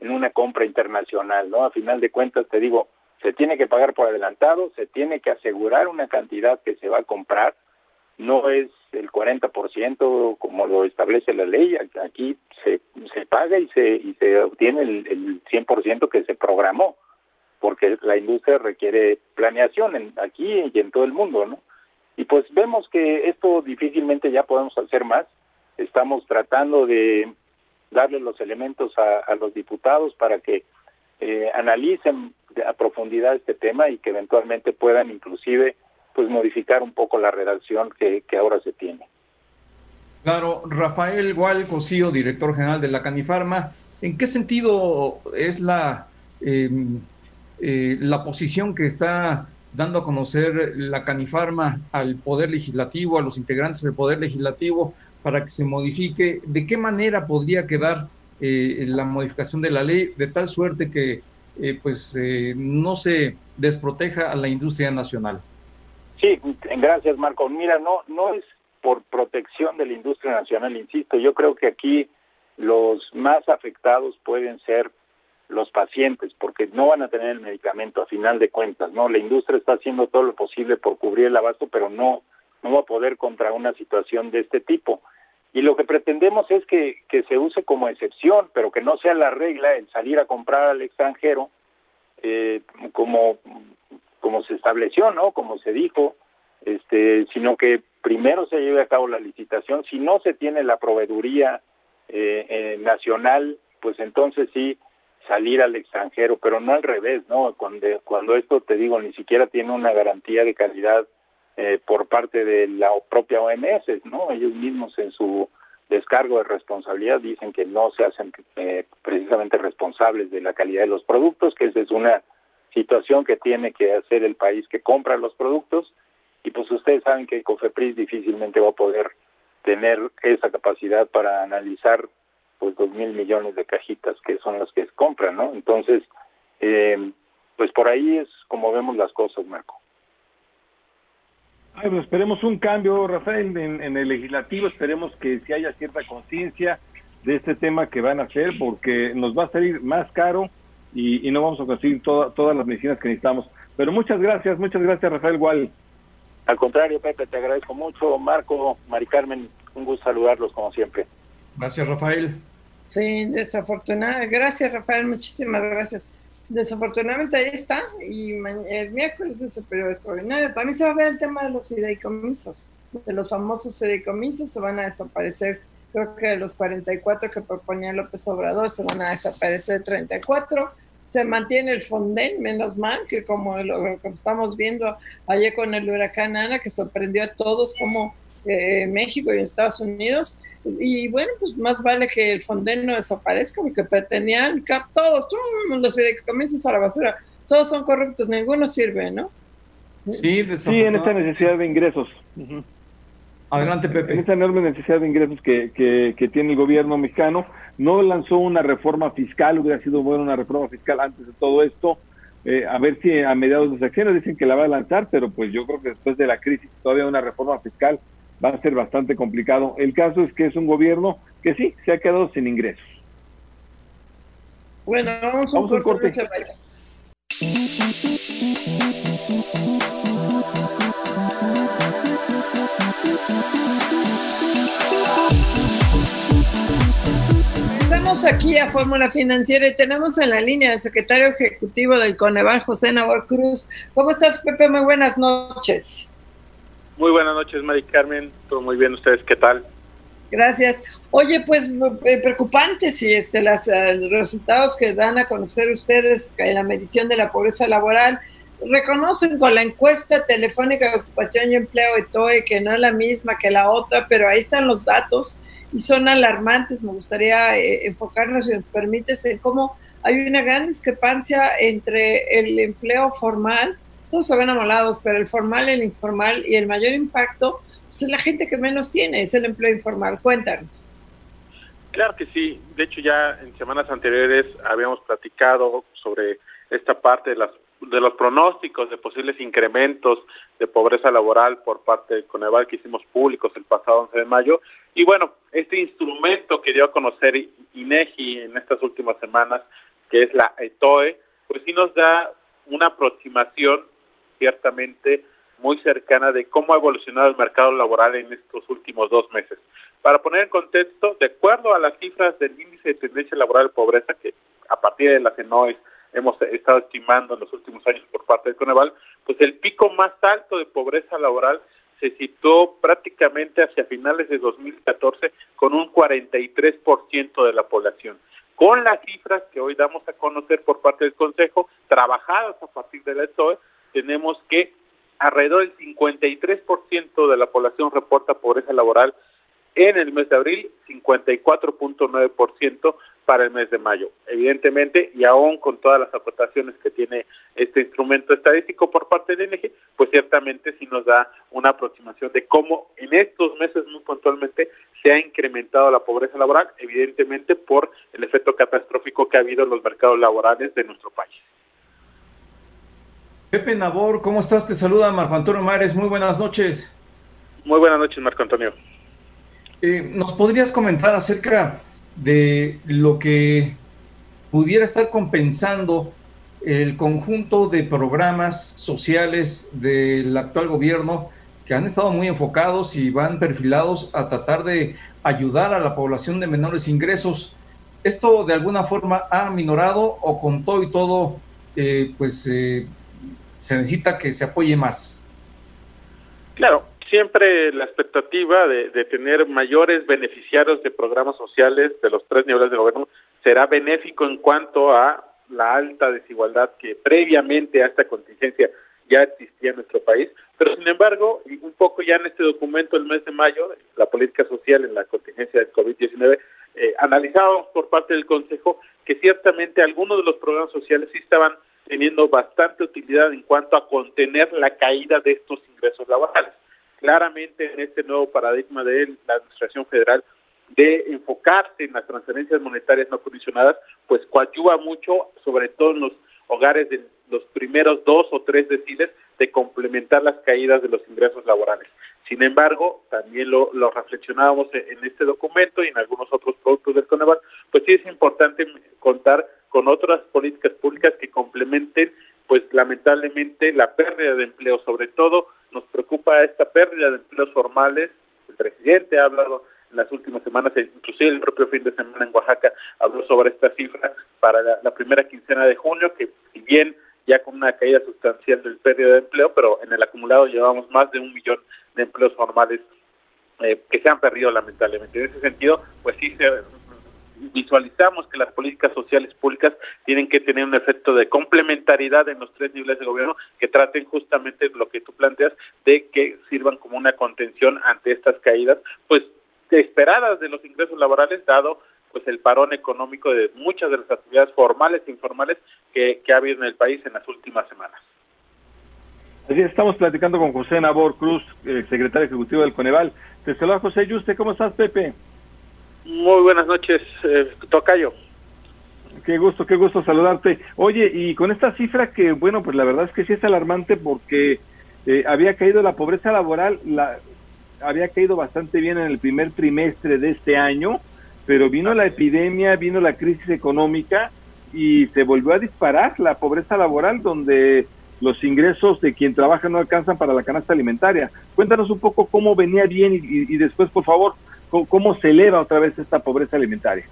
en una compra internacional, ¿no? A final de cuentas te digo, se tiene que pagar por adelantado, se tiene que asegurar una cantidad que se va a comprar, no es el 40% como lo establece la ley, aquí se, se paga y se, y se obtiene el, el 100% que se programó, porque la industria requiere planeación en, aquí y en todo el mundo, ¿no? Y pues vemos que esto difícilmente ya podemos hacer más, estamos tratando de darle los elementos a, los diputados para que eh, analicen a profundidad este tema y que eventualmente puedan inclusive pues modificar un poco la redacción que, ahora se tiene. Claro, Rafael Gual Cosío, director general de la Canifarma, ¿en qué sentido es la, em, eh, la posición que está dando a conocer la Canifarma al Poder Legislativo, a los integrantes del Poder Legislativo, para que se modifique? ¿De qué manera podría quedar eh, la modificación de la ley de tal suerte que eh, pues no se desproteja a la industria nacional? Sí, gracias Marco. Mira, no, no es por protección de la industria nacional, insisto, yo creo que aquí los más afectados pueden ser los pacientes, porque no van a tener el medicamento a final de cuentas, ¿no? La industria está haciendo todo lo posible por cubrir el abasto, pero no, no va a poder contra una situación de este tipo. Y lo que pretendemos es que, que se use como excepción, pero que no sea la regla el salir a comprar al extranjero, eh, como como se estableció, ¿no? Como se dijo, este, sino que primero se lleve a cabo la licitación. Si no se tiene la proveeduría eh, eh, nacional, pues entonces sí salir al extranjero, pero no al revés, ¿no? Cuando, cuando esto, te digo, ni siquiera tiene una garantía de calidad eh, por parte de la propia OMS, ¿no? Ellos mismos en su descargo de responsabilidad dicen que no se hacen precisamente responsables de la calidad de los productos, que esa es una situación que tiene que hacer el país que compra los productos y pues ustedes saben que Cofepris difícilmente va a poder tener esa capacidad para analizar pues dos mil millones de cajitas que son las que compran, ¿no? Entonces, eh, pues por ahí es como vemos las cosas, Marco. Ay, pues esperemos un cambio, Rafael, en, en el legislativo, esperemos que si haya cierta conciencia de este tema que van a hacer, porque nos va a salir más caro y, no vamos a conseguir todas las medicinas que necesitamos. Pero muchas gracias, muchas gracias Rafael Gual. Al contrario, Pepe, te agradezco mucho. Marco, Mari Carmen, un gusto saludarlos como siempre. Gracias, Rafael. Sí, desafortunadamente. Gracias, Rafael, muchísimas gracias. Desafortunadamente ahí está, y el miércoles es el periodo extraordinario. También se va a ver el tema de los fideicomisos, de los famosos fideicomisos, se van a desaparecer creo que de los 44 que proponía López Obrador se van a desaparecer 34 se mantiene el Fonden, menos mal, que como lo que estamos viendo ayer con el huracán Ana, que sorprendió a todos como eh, México y Estados Unidos. Y bueno, pues más vale que el Fonden no desaparezca, porque pretendían todos, todos los fideicomisos a la basura, todos son corruptos, ninguno sirve, ¿no? Sí, sí en esta necesidad de ingresos. Adelante, Pepe. En esa enorme necesidad de ingresos que, que, tiene el gobierno mexicano, no lanzó una reforma fiscal, hubiera sido buena una reforma fiscal antes de todo esto, eh, a ver si a mediados de secciones dicen que la va a lanzar, pero pues yo creo que después de la crisis todavía una reforma fiscal va a ser bastante complicado. El caso es que es un gobierno que sí, se ha quedado sin ingresos. Bueno, vamos, a un corte. Aquí a Fórmula Financiera y tenemos en la línea al secretario ejecutivo del Coneval, José Nabor Cruz. ¿Cómo estás, Pepe? Muy buenas noches. Muy buenas noches, Mari Carmen. Todo muy bien, ¿ustedes qué tal? Gracias. Oye, pues eh, preocupante si este, los resultados que dan a conocer ustedes en la medición de la pobreza laboral reconocen con la encuesta telefónica de ocupación y empleo de TOE que no es la misma que la otra, pero ahí están los datos y son alarmantes. Me gustaría eh, enfocarnos, si nos permites, en cómo hay una gran discrepancia entre el empleo formal, todos se ven amolados, pero el formal, el informal y el mayor impacto pues, es la gente que menos tiene, es el empleo informal. Cuéntanos. Claro que sí. De hecho, ya en semanas anteriores habíamos platicado sobre esta parte de, las, de los pronósticos de posibles incrementos de pobreza laboral por parte del Coneval que hicimos públicos el pasado 11 de mayo. Y bueno, este instrumento que dio a conocer INEGI en estas últimas semanas, que es la ETOE, pues sí nos da una aproximación ciertamente muy cercana de cómo ha evolucionado el mercado laboral en estos últimos dos meses. Para poner en contexto, de acuerdo a las cifras del índice de tendencia laboral de pobreza, que a partir de las ENOES hemos estado estimando en los últimos años por parte del Coneval, pues el pico más alto de pobreza laboral se situó prácticamente hacia finales de 2014 con un 43% de la población. Con las cifras que hoy damos a conocer por parte del Consejo, trabajadas a partir de la ESOE, tenemos que alrededor del 53% de la población reporta pobreza laboral en el mes de abril, 54.9% para el mes de mayo. Evidentemente, y aún con todas las aportaciones que tiene este instrumento estadístico por parte del INEGI, pues ciertamente sí nos da una aproximación de cómo en estos meses muy puntualmente se ha incrementado la pobreza laboral, evidentemente por el efecto catastrófico que ha habido en los mercados laborales de nuestro país. Pepe Nabor, ¿cómo estás? Te saluda Marco Antonio Mares, muy buenas noches. Muy buenas noches, Marco Antonio. Eh, ¿Nos podrías comentar acerca de lo que pudiera estar compensando el conjunto de programas sociales del actual gobierno que han estado muy enfocados y van perfilados a tratar de ayudar a la población de menores ingresos? ¿Esto de alguna forma ha minorado o con todo y todo, eh, pues eh, se necesita que se apoye más? Claro, siempre la expectativa de, tener mayores beneficiarios de programas sociales de los tres niveles de gobierno será benéfico en cuanto a la alta desigualdad que previamente a esta contingencia ya existía en nuestro país, pero sin embargo, un poco ya en este documento del mes de mayo, la política social en la contingencia del COVID-19, eh, analizado por parte del Consejo que ciertamente algunos de los programas sociales sí estaban teniendo bastante utilidad en cuanto a contener la caída de estos ingresos laborales claramente en este nuevo paradigma de la Administración Federal de enfocarse en las transferencias monetarias no condicionadas, pues coadyuva mucho, sobre todo en los hogares de los primeros dos o tres deciles, de complementar las caídas de los ingresos laborales. Sin embargo, también lo, lo reflexionábamos en este documento y en algunos otros productos del Coneval, pues sí es importante contar con otras políticas públicas que complementen, pues lamentablemente, la pérdida de empleo, sobre todo nos preocupa esta pérdida de empleos formales. El presidente ha hablado en las últimas semanas, inclusive el propio fin de semana en Oaxaca, habló sobre esta cifra para la, primera quincena de junio, que si bien ya con una caída sustancial del pérdida de empleo, pero en el acumulado llevamos más de un millón de empleos formales eh, que se han perdido lamentablemente. En ese sentido, pues sí se visualizamos que las políticas sociales públicas tienen que tener un efecto de complementariedad en los tres niveles de gobierno que traten justamente lo que tú planteas de que sirvan como una contención ante estas caídas, pues esperadas de los ingresos laborales, dado pues el parón económico de muchas de las actividades formales e informales que, ha habido en el país en las últimas semanas. Así estamos platicando con José Nabor Cruz, el secretario ejecutivo del Coneval. Te saluda José Yuste, ¿cómo estás, Pepe? Muy buenas noches, eh, Tocayo. Qué gusto, qué gusto saludarte. Oye, y con esta cifra que, bueno, pues la verdad es que sí es alarmante porque eh, había caído la pobreza laboral, la, había caído bastante bien en el primer trimestre de este año, pero vino la epidemia, vino la crisis económica y se volvió a disparar la pobreza laboral donde los ingresos de quien trabaja no alcanzan para la canasta alimentaria. Cuéntanos un poco cómo venía bien y, después, por favor, cómo, se eleva otra vez esta pobreza alimentaria.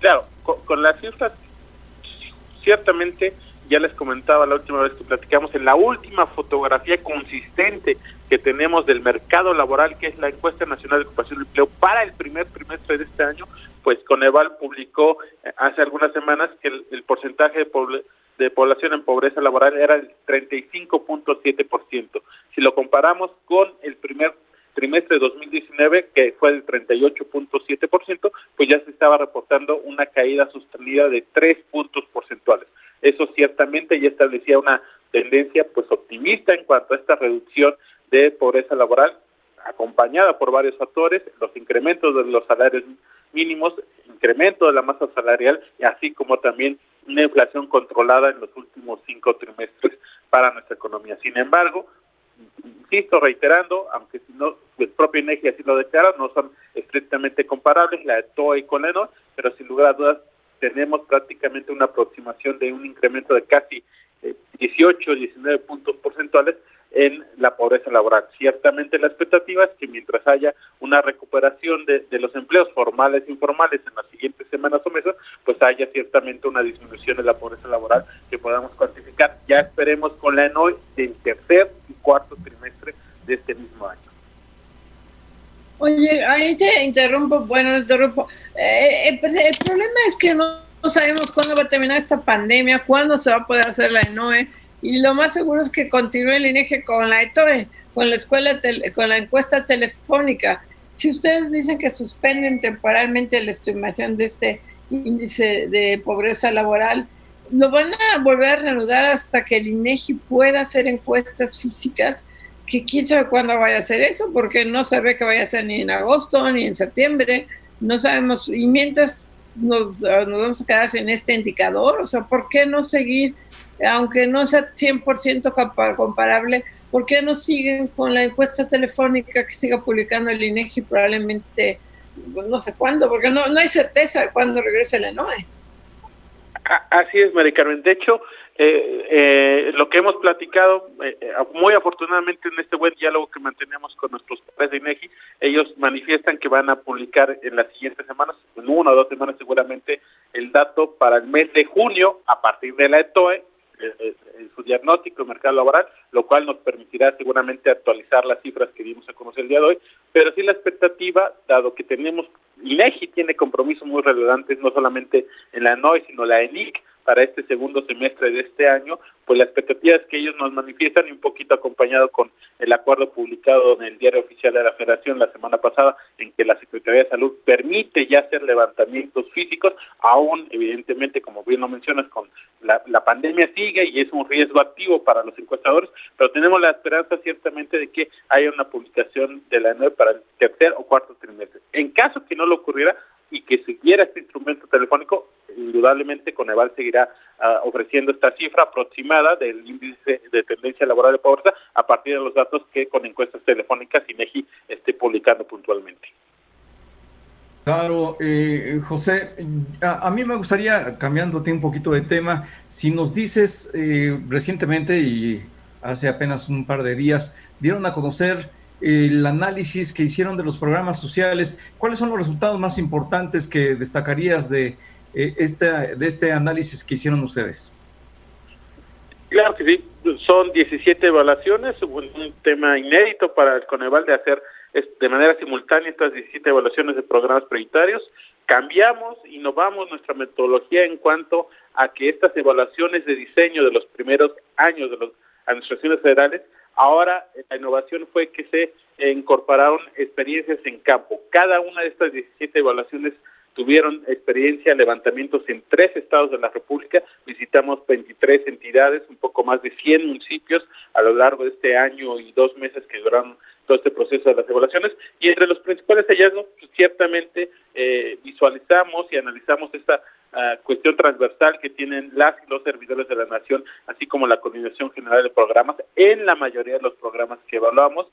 Claro, con, las cifras, ciertamente, ya les comentaba la última vez que platicamos, en la última fotografía consistente que tenemos del mercado laboral, que es la encuesta nacional de ocupación y empleo para el primer trimestre de este año, pues Coneval publicó eh, hace algunas semanas que el, porcentaje de, de población en pobreza laboral era el 35.7%. Si lo comparamos con el primer trimestre de 2019, que fue el 38.7%, pues ya se estaba reportando una caída sostenida de 3 puntos porcentuales. Eso ciertamente ya establecía una tendencia pues optimista en cuanto a esta reducción de pobreza laboral, acompañada por varios factores, los incrementos de los salarios mínimos, incremento de la masa salarial, así como también una inflación controlada en los últimos cinco trimestres para nuestra economía. Sin embargo, insisto, reiterando, aunque si no, el propio INEGI así lo declara, no son estrictamente comparables, la de TOA y Coleno, pero sin lugar a dudas tenemos prácticamente una aproximación de un incremento de casi 18, eh, 19 puntos porcentuales en la pobreza laboral. Ciertamente la expectativa es que mientras haya una recuperación de, los empleos formales e informales en las siguientes semanas o meses, pues haya ciertamente una disminución de la pobreza laboral que podamos cuantificar. Ya esperemos con la ENOI del tercer y cuarto trimestre de este mismo año. Oye, ahí te interrumpo, bueno, interrumpo. Eh, eh, el problema es que no, no sabemos cuándo va a terminar esta pandemia, cuándo se va a poder hacer la ENOE y lo más seguro es que continúe el INEGE con la ETOE, con la escuela, con la encuesta telefónica. Si ustedes dicen que suspenden temporalmente la estimación de este índice de pobreza laboral, lo van a volver a reanudar hasta que el INEGI pueda hacer encuestas físicas, que quién sabe cuándo vaya a hacer eso, porque no se ve que vaya a ser ni en agosto ni en septiembre, no sabemos, y mientras nos, nos vamos a quedar en este indicador, o sea, ¿por qué no seguir aunque no sea 100% comparable, ¿por qué no siguen con la encuesta telefónica que siga publicando el INEGI probablemente pues, no sé cuándo, porque no, no hay certeza de cuándo regrese el ENOE? Así es, Mari Carmen. De hecho, eh, eh, lo que hemos platicado, eh, muy afortunadamente en este buen diálogo que mantenemos con nuestros padres de INEGI, ellos manifiestan que van a publicar en las siguientes semanas, en una o dos semanas seguramente, el dato para el mes de junio a partir de la ETOE en su diagnóstico mercado laboral, lo cual nos permitirá seguramente actualizar las cifras que dimos a conocer el día de hoy, pero sí la expectativa, dado que tenemos, INEGI tiene compromisos muy relevantes, no solamente en la NOI, sino la ENIC, para este segundo semestre de este año, pues la expectativa es que ellos nos manifiestan y un poquito acompañado con el acuerdo publicado en el diario oficial de la Federación la semana pasada, en que la Secretaría de Salud permite ya hacer levantamientos físicos, aún evidentemente, como bien lo mencionas, con la, la pandemia sigue y es un riesgo activo para los encuestadores, pero tenemos la esperanza ciertamente de que haya una publicación de la NOE para el tercer o cuarto trimestre. En caso que no lo ocurriera, y que siguiera este instrumento telefónico, indudablemente Coneval seguirá uh, ofreciendo esta cifra aproximada del índice de tendencia laboral de pobreza a partir de los datos que con encuestas telefónicas INEGI esté publicando puntualmente. Claro, eh, José, a, a, mí me gustaría, cambiándote un poquito de tema, si nos dices eh, recientemente y hace apenas un par de días, dieron a conocer el análisis que hicieron de los programas sociales. ¿Cuáles son los resultados más importantes que destacarías de, eh, este, de este análisis que hicieron ustedes? Claro que sí, son 17 evaluaciones, un tema inédito para el Coneval de hacer de manera simultánea estas 17 evaluaciones de programas prioritarios. Cambiamos, innovamos nuestra metodología en cuanto a que estas evaluaciones de diseño de los primeros años de las administraciones federales Ahora la innovación fue que se incorporaron experiencias en campo. Cada una de estas 17 evaluaciones tuvieron experiencia, levantamientos en tres estados de la República, visitamos 23 entidades, un poco más de 100 municipios a lo largo de este año y dos meses que duraron todo este proceso de las evaluaciones y entre los principales hallazgos pues, ciertamente eh, visualizamos y analizamos esta ah, cuestión transversal que tienen las y los servidores de la nación, así como la coordinación general de programas en la mayoría de los programas que evaluamos.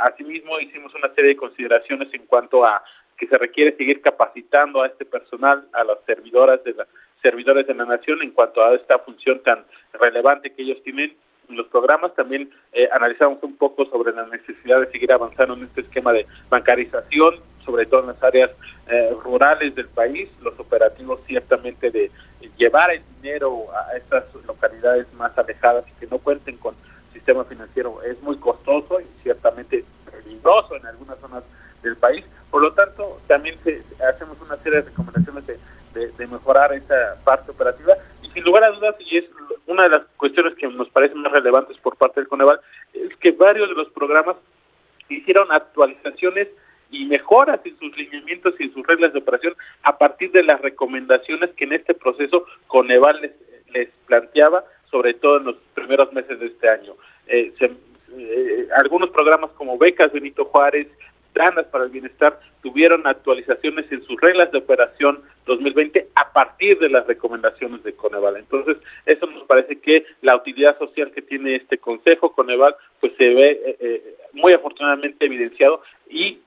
asimismo, hicimos una serie de consideraciones en cuanto a que se requiere seguir capacitando a este personal, a las servidoras de la servidores de la nación en cuanto a esta función tan relevante que ellos tienen en los programas. También eh, analizamos un poco sobre la necesidad de seguir avanzando en este esquema de bancarización, sobre todo en las áreas eh, rurales del país, los operativos ciertamente de llevar el dinero a estas localidades más alejadas y que no cuenten con sistema financiero es muy costoso y ciertamente peligroso en algunas zonas del país. Por lo tanto, también hacemos una serie de recomendaciones de, mejorar esa parte operativa y sin lugar a dudas, y es una de las cuestiones que nos parecen más relevantes por parte del Coneval, es que varios de los programas hicieron actualizaciones y mejoras en sus lineamientos y en sus reglas de operación a partir de las recomendaciones que en este proceso Coneval les, planteaba, sobre todo en los primeros meses de este año. Eh, eh, algunos programas como Becas Benito Juárez, Danas para el Bienestar tuvieron actualizaciones en sus reglas de operación 2020 a partir de las recomendaciones de Coneval. Entonces, eso nos parece que la utilidad social que tiene este Consejo Coneval pues se ve eh, eh, muy afortunadamente evidenciado y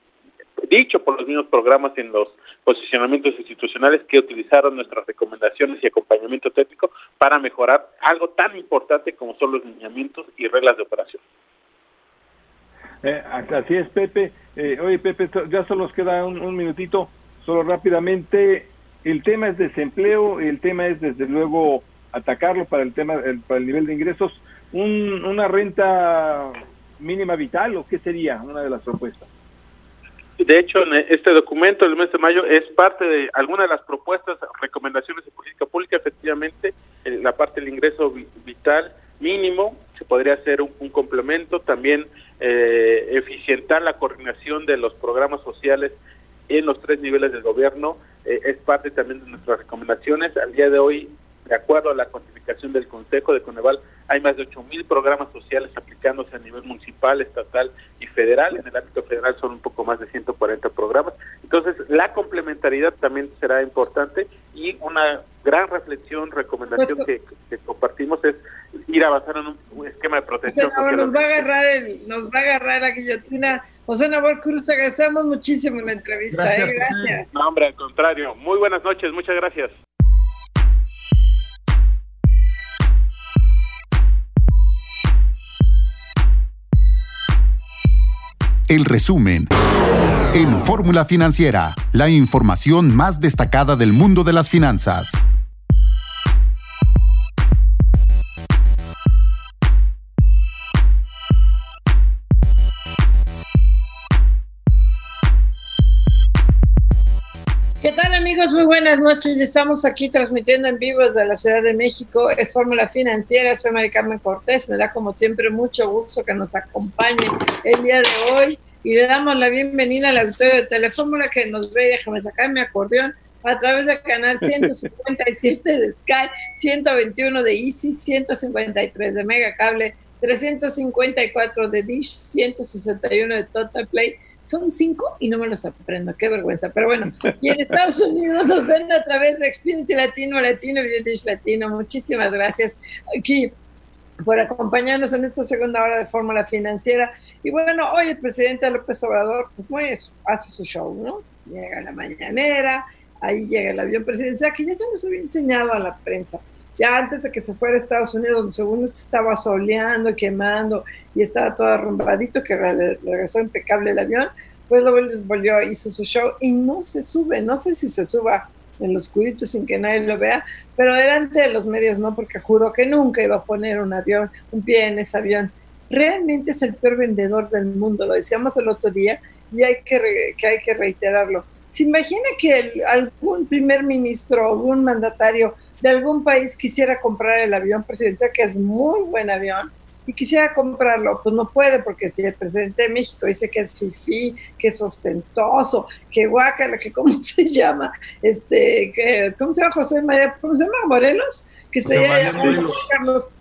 dicho por los mismos programas en los posicionamientos institucionales que utilizaron nuestras recomendaciones y acompañamiento técnico para mejorar algo tan importante como son los lineamientos y reglas de operación. Eh, así es, Pepe. Eh, oye, Pepe, ya solo nos queda un, minutito, solo rápidamente. El tema es desempleo, el tema es desde luego atacarlo para el tema, para el nivel de ingresos. Un, ¿Una renta mínima vital o qué sería una de las propuestas? De hecho, en este documento del mes de mayo es parte de alguna de las propuestas, recomendaciones de política pública, efectivamente, la parte del ingreso vital mínimo, se podría hacer un, complemento, también eh, eficientar la coordinación de los programas sociales en los tres niveles del gobierno, eh, es parte también de nuestras recomendaciones. Al día de hoy de acuerdo a la cuantificación del Consejo de Coneval, hay más de 8.000 programas sociales aplicándose a nivel municipal, estatal y federal. En el ámbito federal son un poco más de 140 programas. Entonces, la complementariedad también será importante y una gran reflexión, recomendación pues, que, compartimos es ir avanzando en un, esquema de protección. nos, va a agarrar nos va a agarrar la guillotina. José Nabor Cruz, agradecemos muchísimo la entrevista. Gracias. ¿eh? gracias. No, hombre, al contrario. Muy buenas noches, muchas gracias. El resumen. En Fórmula Financiera, la información más destacada del mundo de las finanzas. Muy buenas noches. Estamos aquí transmitiendo en vivo desde la Ciudad de México. Es Fórmula Financiera. Soy María Carmen Cortés. Me da como siempre mucho gusto que nos acompañe el día de hoy y le damos la bienvenida al auditorio de Telefórmula que nos ve, déjame sacar mi acordeón, a través del canal 157 de Sky, 121 de Easy, 153 de Mega Cable, 354 de Dish, 161 de Total Play son cinco y no me los aprendo, qué vergüenza. Pero bueno, y en Estados Unidos nos ven a través de Xfinity Latino, Latino British Latino. Muchísimas gracias aquí por acompañarnos en esta segunda hora de Fórmula Financiera. Y bueno, hoy el presidente López Obrador pues, hace su show, ¿no? Llega la mañanera, ahí llega el avión presidencial, que ya se nos había enseñado a la prensa ya antes de que se fuera a Estados Unidos, donde según estaba soleando, quemando y estaba todo arrumbadito, que regresó impecable el avión, pues lo volvió, hizo su show y no se sube, no sé si se suba en los cubitos sin que nadie lo vea, pero delante de los medios no, porque juró que nunca iba a poner un avión, un pie en ese avión. Realmente es el peor vendedor del mundo, lo decíamos el otro día y hay que, que hay que reiterarlo. ¿Se imagina que algún primer ministro o algún mandatario de algún país quisiera comprar el avión presidencial, que es muy buen avión, y quisiera comprarlo, pues no puede, porque si el presidente de México dice que es fifí, que es ostentoso, que guácala, que cómo [laughs] se llama, este, que, ¿cómo se llama José María, cómo se llama Morelos? Que se llama Carlos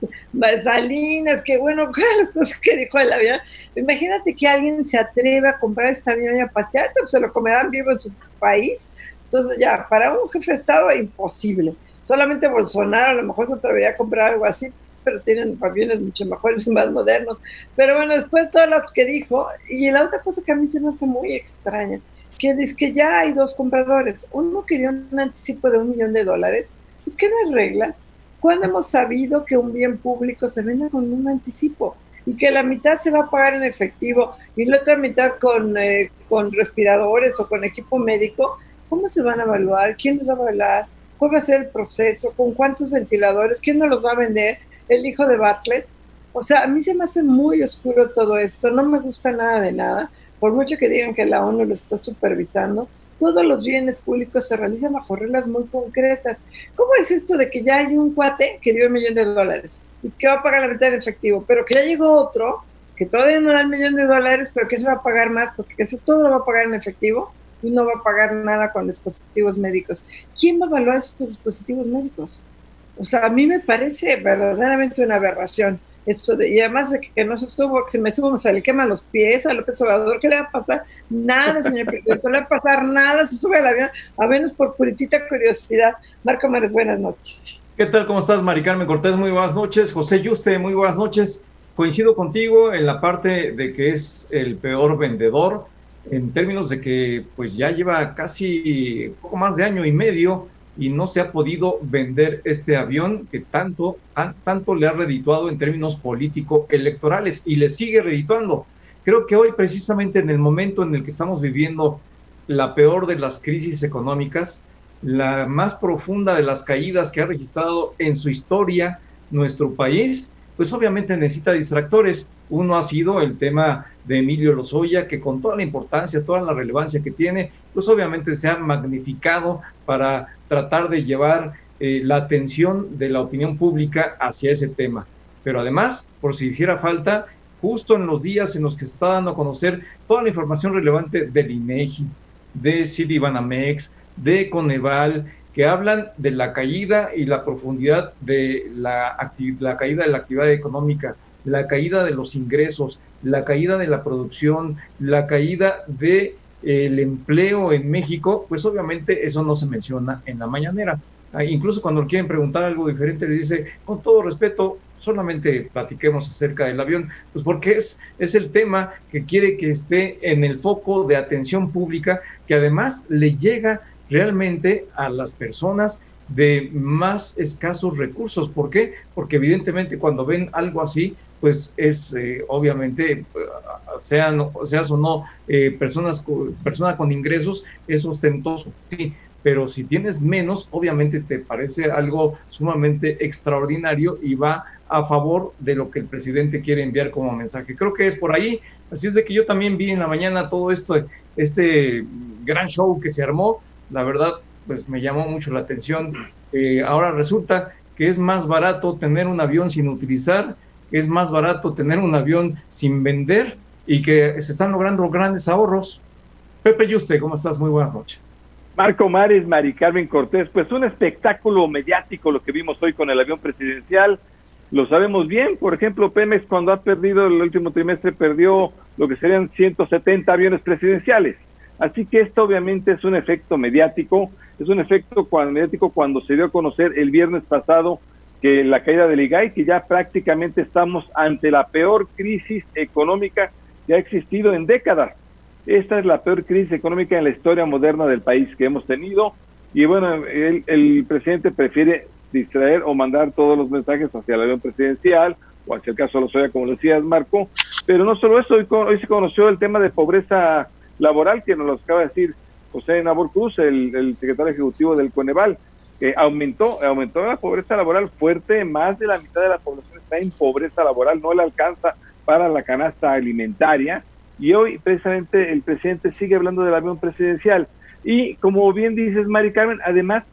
Salinas, que bueno, [laughs] las cosas que dijo el avión. Imagínate que alguien se atreve a comprar este avión y a pasear, pues se lo comerán vivo en su país. Entonces ya, para un jefe de Estado, imposible. Solamente Bolsonaro a lo mejor se atrevería a comprar algo así, pero tienen aviones mucho mejores y más modernos. Pero bueno, después de todo lo que dijo, y la otra cosa que a mí se me hace muy extraña, que dice que ya hay dos compradores. Uno que dio un anticipo de un millón de dólares. Es que no hay reglas. ¿Cuándo hemos sabido que un bien público se vende con un anticipo? Y que la mitad se va a pagar en efectivo y la otra mitad con, eh, con respiradores o con equipo médico. ¿Cómo se van a evaluar? ¿Quién los va a evaluar? ¿Cómo va a ser el proceso? ¿Con cuántos ventiladores? ¿Quién nos los va a vender? el hijo de Bartlett. O sea, a mí se me hace muy oscuro todo esto, no me gusta nada de nada, por mucho que digan que la ONU lo está supervisando, todos los bienes públicos se realizan bajo reglas muy concretas. ¿Cómo es esto de que ya hay un cuate que dio un millón de dólares y que va a pagar la mitad en efectivo, pero que ya llegó otro que todavía no da el millón de dólares, pero que se va a pagar más porque ese todo lo va a pagar en efectivo y no va a pagar nada con dispositivos médicos? ¿Quién va a evaluar estos dispositivos médicos? O sea, a mí me parece verdaderamente una aberración esto de, y además de que no se subo, que se me subo, se le queman los pies a López Obrador, ¿qué le va a pasar? Nada, señor presidente, no le va a pasar nada, se sube al avión, a menos por puritita curiosidad. Marco Mares, buenas noches. ¿Qué tal? ¿Cómo estás, Mari Carmen Cortés? Muy buenas noches. José Yuste, muy buenas noches. Coincido contigo en la parte de que es el peor vendedor, en términos de que pues ya lleva casi poco más de año y medio y no se ha podido vender este avión que tanto, tanto le ha redituado en términos político-electorales y le sigue redituando. Creo que hoy precisamente en el momento en el que estamos viviendo la peor de las crisis económicas, la más profunda de las caídas que ha registrado en su historia nuestro país, pues obviamente necesita distractores. Uno ha sido el tema de Emilio Lozoya, que con toda la importancia, toda la relevancia que tiene, pues obviamente se ha magnificado para tratar de llevar eh, la atención de la opinión pública hacia ese tema. Pero además, por si hiciera falta, justo en los días en los que se está dando a conocer toda la información relevante del INEGI, de Citibanamex, de Coneval, que hablan de la caída y la profundidad de la, la caída de la actividad económica, la caída de los ingresos, la caída de la producción, la caída de el empleo en México, pues obviamente eso no se menciona en la mañanera. Ah, incluso cuando quieren preguntar algo diferente, le dice, con todo respeto, solamente platiquemos acerca del avión, pues porque es, es el tema que quiere que esté en el foco de atención pública, que además le llega realmente a las personas de más escasos recursos. ¿Por qué? Porque evidentemente cuando ven algo así, pues es eh, obviamente, eh, sean, seas o no eh, personas, persona con ingresos, es ostentoso, sí, pero si tienes menos, obviamente te parece algo sumamente extraordinario y va a favor de lo que el presidente quiere enviar como mensaje. Creo que es por ahí, así es de que yo también vi en la mañana todo esto, este gran show que se armó, la verdad, pues me llamó mucho la atención. ahora resulta que es más barato tener un avión sin utilizar es más barato tener un avión sin vender y que se están logrando grandes ahorros. Pepe Yuste, ¿cómo estás? Muy buenas noches. Marco Mares, Mari Carmen Cortés, pues un espectáculo mediático lo que vimos hoy con el avión presidencial. Lo sabemos bien, por ejemplo, Pemex cuando ha perdido el último trimestre perdió lo que serían 170 aviones presidenciales. Así que esto obviamente es un efecto mediático, es un efecto mediático cuando se dio a conocer el viernes pasado que la caída del IGAI, que ya prácticamente estamos ante la peor crisis económica que ha existido en décadas. Esta es la peor crisis económica en la historia moderna del país que hemos tenido. Y bueno, el, presidente prefiere distraer o mandar todos los mensajes hacia el avión presidencial o hacia el caso de Lozoya, como decías, Marco. Pero no solo eso, hoy, hoy se conoció el tema de pobreza laboral, que nos lo acaba de decir José Nabor Cruz, el, secretario ejecutivo del Coneval aumentó, aumentó la pobreza laboral fuerte, más de la mitad de la población está en pobreza laboral, no le alcanza para la canasta alimentaria y hoy precisamente el presidente sigue hablando del avión presidencial y como bien dices Mari Carmen, además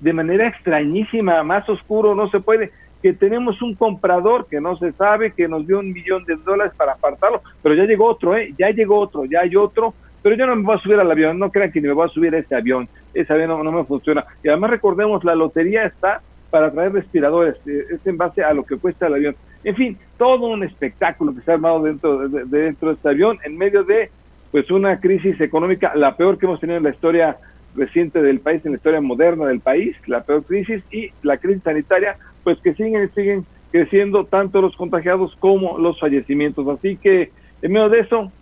de manera extrañísima, más oscuro no se puede, que tenemos un comprador que no se sabe, que nos dio un millón de dólares para apartarlo, pero ya llegó otro, ¿eh? Ya llegó otro, ya hay otro, pero yo no me voy a subir al avión, no crean que ni me voy a subir a este avión, ese avión no, no me funciona. Y además recordemos, la lotería está para traer respiradores, eh, es en base a lo que cuesta el avión. En fin, todo un espectáculo que se ha armado dentro de, dentro de este avión en medio de pues una crisis económica, la peor que hemos tenido en la historia reciente del país, en la historia moderna del país, la peor crisis y la crisis sanitaria, pues que siguen siguen creciendo tanto los contagiados como los fallecimientos. Así que en medio de eso,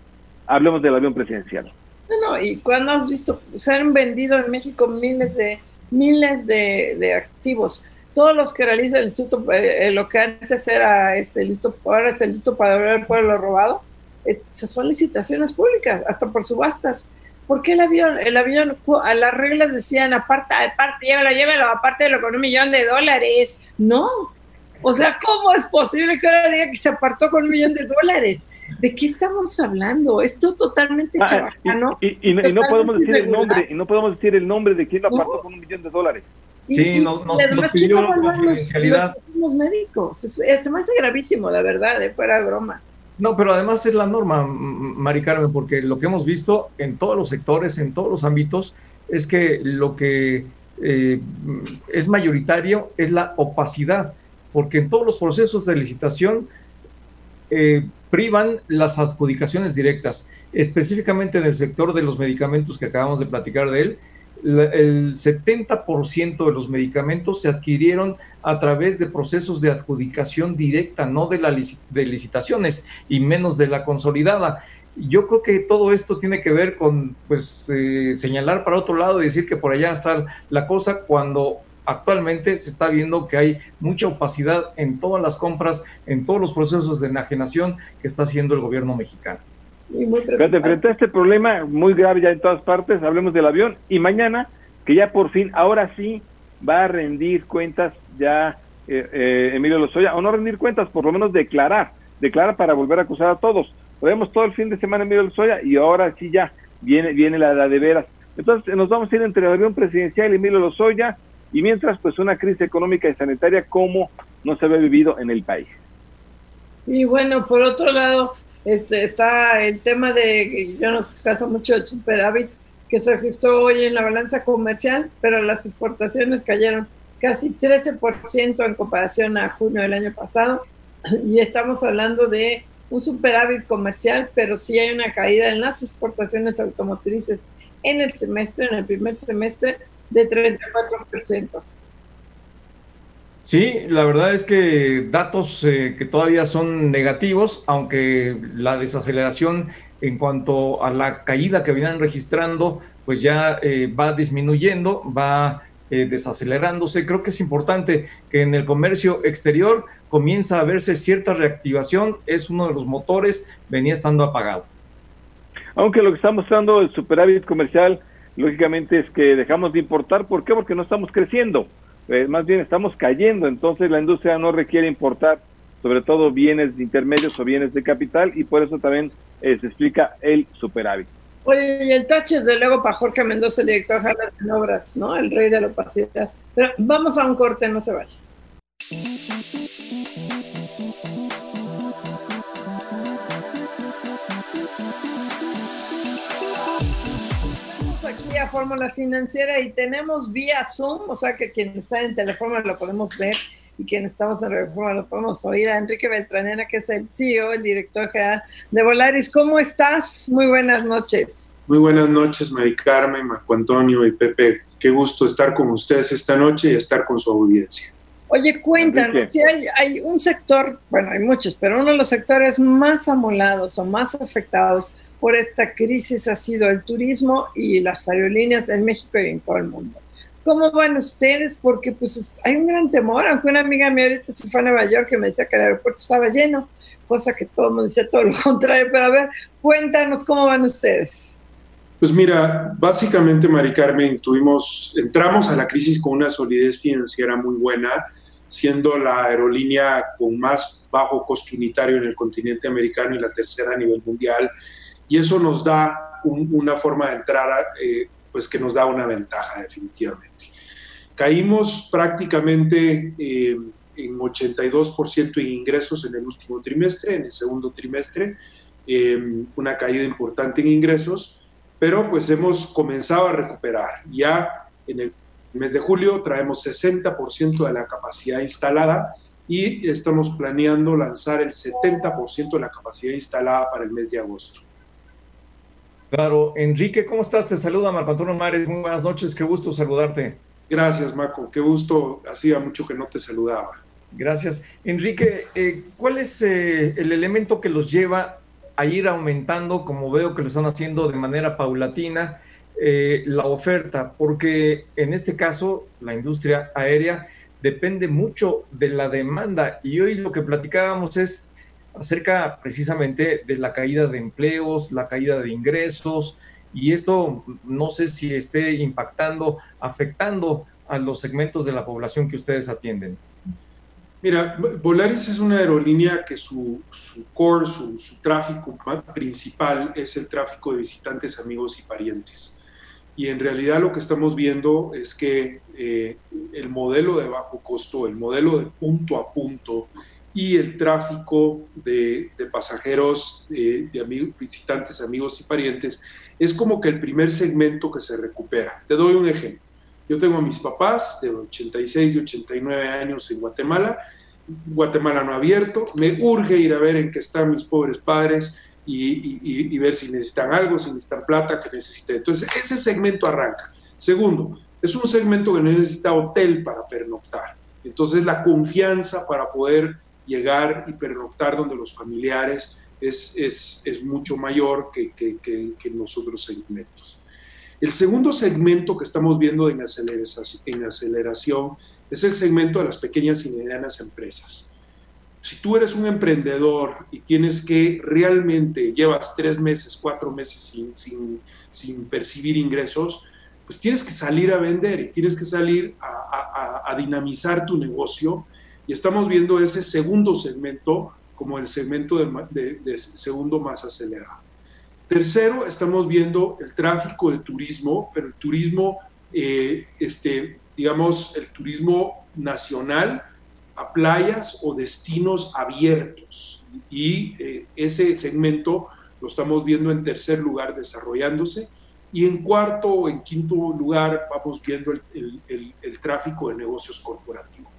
hablemos del avión presidencial. Bueno, y cuando has visto, se han vendido en México miles de miles de, activos todos los que realizan el instituto, eh, eh, lo que antes era este listo, ahora es el listo para ver el pueblo robado, eh, son licitaciones públicas, hasta por subastas. ¿Por qué el avión? El avión, a las reglas decían, aparte, aparte, llévelo, llévelo, aparte lo con un millón de dólares. No. O sea, ¿cómo es posible que ahora diga que se apartó con un millón de dólares? ¿De qué estamos hablando? Esto totalmente ah, Y, no podemos decir el nombre, y no podemos decir el nombre de quién lo apartó con un millón de dólares. Sí, nos, nos, pidió confidencialidad. Los, médicos, se, me hace gravísimo, la verdad, de fuera de broma. No, pero además es la norma, Mari Carmen, porque lo que hemos visto en todos los sectores, en todos los ámbitos, es que lo que eh, es mayoritario es la opacidad, porque en todos los procesos de licitación eh, privan las adjudicaciones directas, específicamente en el sector de los medicamentos que acabamos de platicar de él, el 70% de los medicamentos se adquirieron a través de procesos de adjudicación directa, no de, la de licitaciones y menos de la consolidada. Yo creo que todo esto tiene que ver con pues eh, señalar para otro lado y decir que por allá está la cosa cuando actualmente se está viendo que hay mucha opacidad en todas las compras, en todos los procesos de enajenación que está haciendo el gobierno mexicano. Fíjate, frente a este problema muy grave ya en todas partes, hablemos del avión y mañana, que ya por fin, ahora sí, va a rendir cuentas ya eh, eh, Emilio Lozoya, o no rendir cuentas, por lo menos declarar, declarar para volver a acusar a todos. Podemos todo el fin de semana Emilio Lozoya y ahora sí ya viene, viene la, la de veras. Entonces nos vamos a ir entre el avión presidencial y Emilio Lozoya y mientras pues una crisis económica y sanitaria como no se había vivido en el país. Y bueno, por otro lado, este, está el tema de, yo nos caso mucho el superávit que se registró hoy en la balanza comercial, pero las exportaciones cayeron casi 13% en comparación a junio del año pasado. Y estamos hablando de un superávit comercial, pero sí hay una caída en las exportaciones automotrices en el semestre, en el primer semestre, de 34%. Sí, la verdad es que datos eh, que todavía son negativos, aunque la desaceleración en cuanto a la caída que venían registrando, pues ya eh, va disminuyendo, va eh, desacelerándose. Creo que es importante que en el comercio exterior comienza a verse cierta reactivación, es uno de los motores, venía estando apagado. Aunque lo que está mostrando el superávit comercial, lógicamente es que dejamos de importar, ¿por qué? Porque no estamos creciendo eh, más bien estamos cayendo, entonces la industria no requiere importar sobre todo bienes intermedios o bienes de capital y por eso también eh, se explica el superávit. Oye, y el tache de luego para Jorge Mendoza, el director de Obras, ¿no? El rey de la opacidad. Pero vamos a un corte, no se vaya. Fórmula financiera y tenemos vía Zoom, o sea que quien está en teléfono lo podemos ver y quien estamos en Reforma lo podemos oír, a Enrique Beltranena, que es el CEO, el director general de Volaris. ¿Cómo estás? Muy buenas noches. Muy buenas noches, Mari Carmen, Marco Antonio y Pepe. Qué gusto estar con ustedes esta noche y estar con su audiencia. Oye, cuéntanos, si hay, hay un sector, bueno, hay muchos, pero uno de los sectores más amolados o más afectados por esta crisis ha sido el turismo y las aerolíneas en México y en todo el mundo. ¿Cómo van ustedes? Porque pues hay un gran temor, aunque una amiga mía ahorita se fue a Nueva York que me decía que el aeropuerto estaba lleno, cosa que todo el mundo dice todo lo [laughs] contrario, pero a ver, cuéntanos cómo van ustedes. Pues mira, básicamente, Mari Carmen, tuvimos, entramos a la crisis con una solidez financiera muy buena, siendo la aerolínea con más bajo costo unitario en el continente americano y la tercera a nivel mundial y eso nos da una forma de entrar, eh, pues que nos da una ventaja definitivamente. Caímos prácticamente eh, en 82% en ingresos en el último trimestre, en el segundo trimestre, em, una caída importante en ingresos, pero pues hemos comenzado a recuperar. Ya en el mes de julio traemos 60% de la capacidad instalada y estamos planeando lanzar el 70% de la capacidad instalada para el mes de agosto. Claro, Enrique, ¿cómo estás? Te saluda Marco Antonio Mares, muy buenas noches, qué gusto saludarte. Gracias, Marco, qué gusto, hacía mucho que no te saludaba. Gracias. Enrique, eh, ¿cuál es eh, el elemento que los lleva a ir aumentando, como veo que lo están haciendo de manera paulatina, eh, la oferta? Porque en este caso, la industria aérea depende mucho de la demanda y hoy lo que platicábamos es acerca precisamente de la caída de empleos, la caída de ingresos y esto no sé si esté impactando, afectando a los segmentos de la población que ustedes atienden. Mira, Volaris es una aerolínea que su, core, su, tráfico principal es el tráfico de visitantes, amigos y parientes. Y en realidad lo que estamos viendo es que eh, el modelo de bajo costo, el modelo de punto a punto y el tráfico de, pasajeros, eh, de visitantes, amigos y parientes, es como que el primer segmento que se recupera. Te doy un ejemplo. Yo tengo a mis papás de 86 y 89 años en Guatemala. Guatemala no ha abierto. Me urge ir a ver en qué están mis pobres padres y, ver si necesitan algo, si necesitan plata, que necesiten. Entonces, ese segmento arranca. Segundo, es un segmento que no necesita hotel para pernoctar. Entonces, la confianza para poder llegar y pernoctar donde los familiares es, es, es mucho mayor que, que, que, en los otros segmentos. El segundo segmento que estamos viendo en aceleración, en aceleración es el segmento de las pequeñas y medianas empresas. Si tú eres un emprendedor y tienes que realmente llevas tres meses, cuatro meses sin, sin, sin percibir ingresos, pues tienes que salir a vender y tienes que salir a, a, a dinamizar tu negocio y estamos viendo ese segundo segmento como el segmento de, segundo más acelerado. Tercero, estamos viendo el tráfico de turismo, pero el turismo, eh, este, digamos, el turismo nacional a playas o destinos abiertos. Y eh, ese segmento lo estamos viendo en tercer lugar desarrollándose. Y en cuarto o en quinto lugar vamos viendo el, el tráfico de negocios corporativos.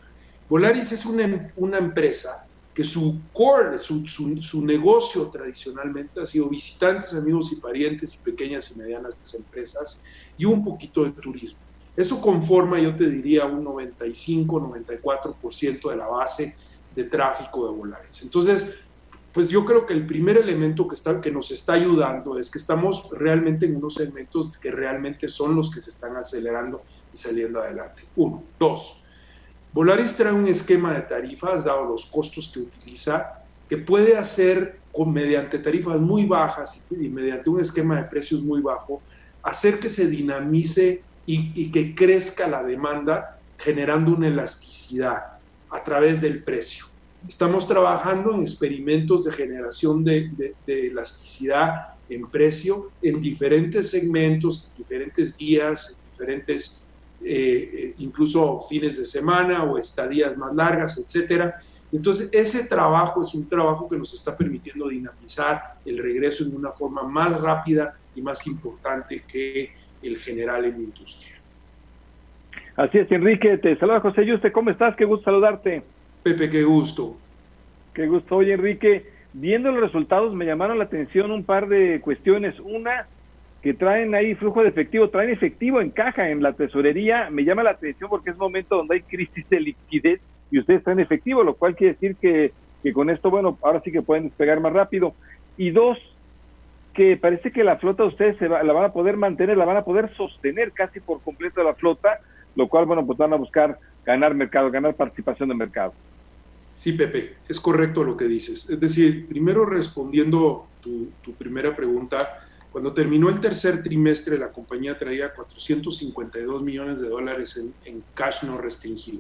Volaris es una, una empresa que su core, su, su, negocio tradicionalmente ha sido visitantes, amigos y parientes y pequeñas y medianas empresas y un poquito de turismo. Eso conforma, yo te diría, un 95-94% de la base de tráfico de Volaris. Entonces, pues yo creo que el primer elemento que, está, que nos está ayudando es que estamos realmente en unos segmentos que realmente son los que se están acelerando y saliendo adelante. Uno. Dos Volaris trae un esquema de tarifas, dado los costos que utiliza, que puede hacer con, mediante tarifas muy bajas y, mediante un esquema de precios muy bajo, hacer que se dinamice y, que crezca la demanda generando una elasticidad a través del precio. Estamos trabajando en experimentos de generación de, de elasticidad en precio en diferentes segmentos, en diferentes días, en diferentes eh, incluso fines de semana o estadías más largas, etcétera. Entonces, ese trabajo es un trabajo que nos está permitiendo dinamizar el regreso en una forma más rápida y más importante que el general en la industria. Así es, Enrique. Te saluda José Yuste. ¿Cómo estás? Qué gusto saludarte. Pepe, qué gusto. Qué gusto. Oye, Enrique, viendo los resultados me llamaron la atención un par de cuestiones. Una, que traen ahí flujo de efectivo, traen efectivo en caja en la tesorería, me llama la atención porque es momento donde hay crisis de liquidez y ustedes traen efectivo, lo cual quiere decir que, que con esto, bueno, ahora sí que pueden despegar más rápido. Y dos, que parece que la flota de ustedes se la van a poder mantener, la van a poder sostener casi por completo la flota, lo cual, bueno, pues van a buscar ganar mercado, ganar participación de mercado. Sí, Pepe, es correcto lo que dices. Es decir, primero respondiendo tu primera pregunta, cuando terminó el tercer trimestre, la compañía traía 452 millones de dólares en, cash no restringido.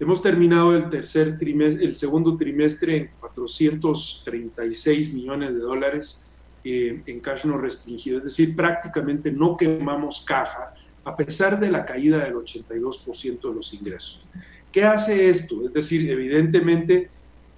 Hemos terminado el tercer trimestre, el segundo trimestre en 436 millones de dólares eh, en cash no restringido. Es decir, prácticamente no quemamos caja a pesar de la caída del 82% de los ingresos. ¿Qué hace esto? Es decir, evidentemente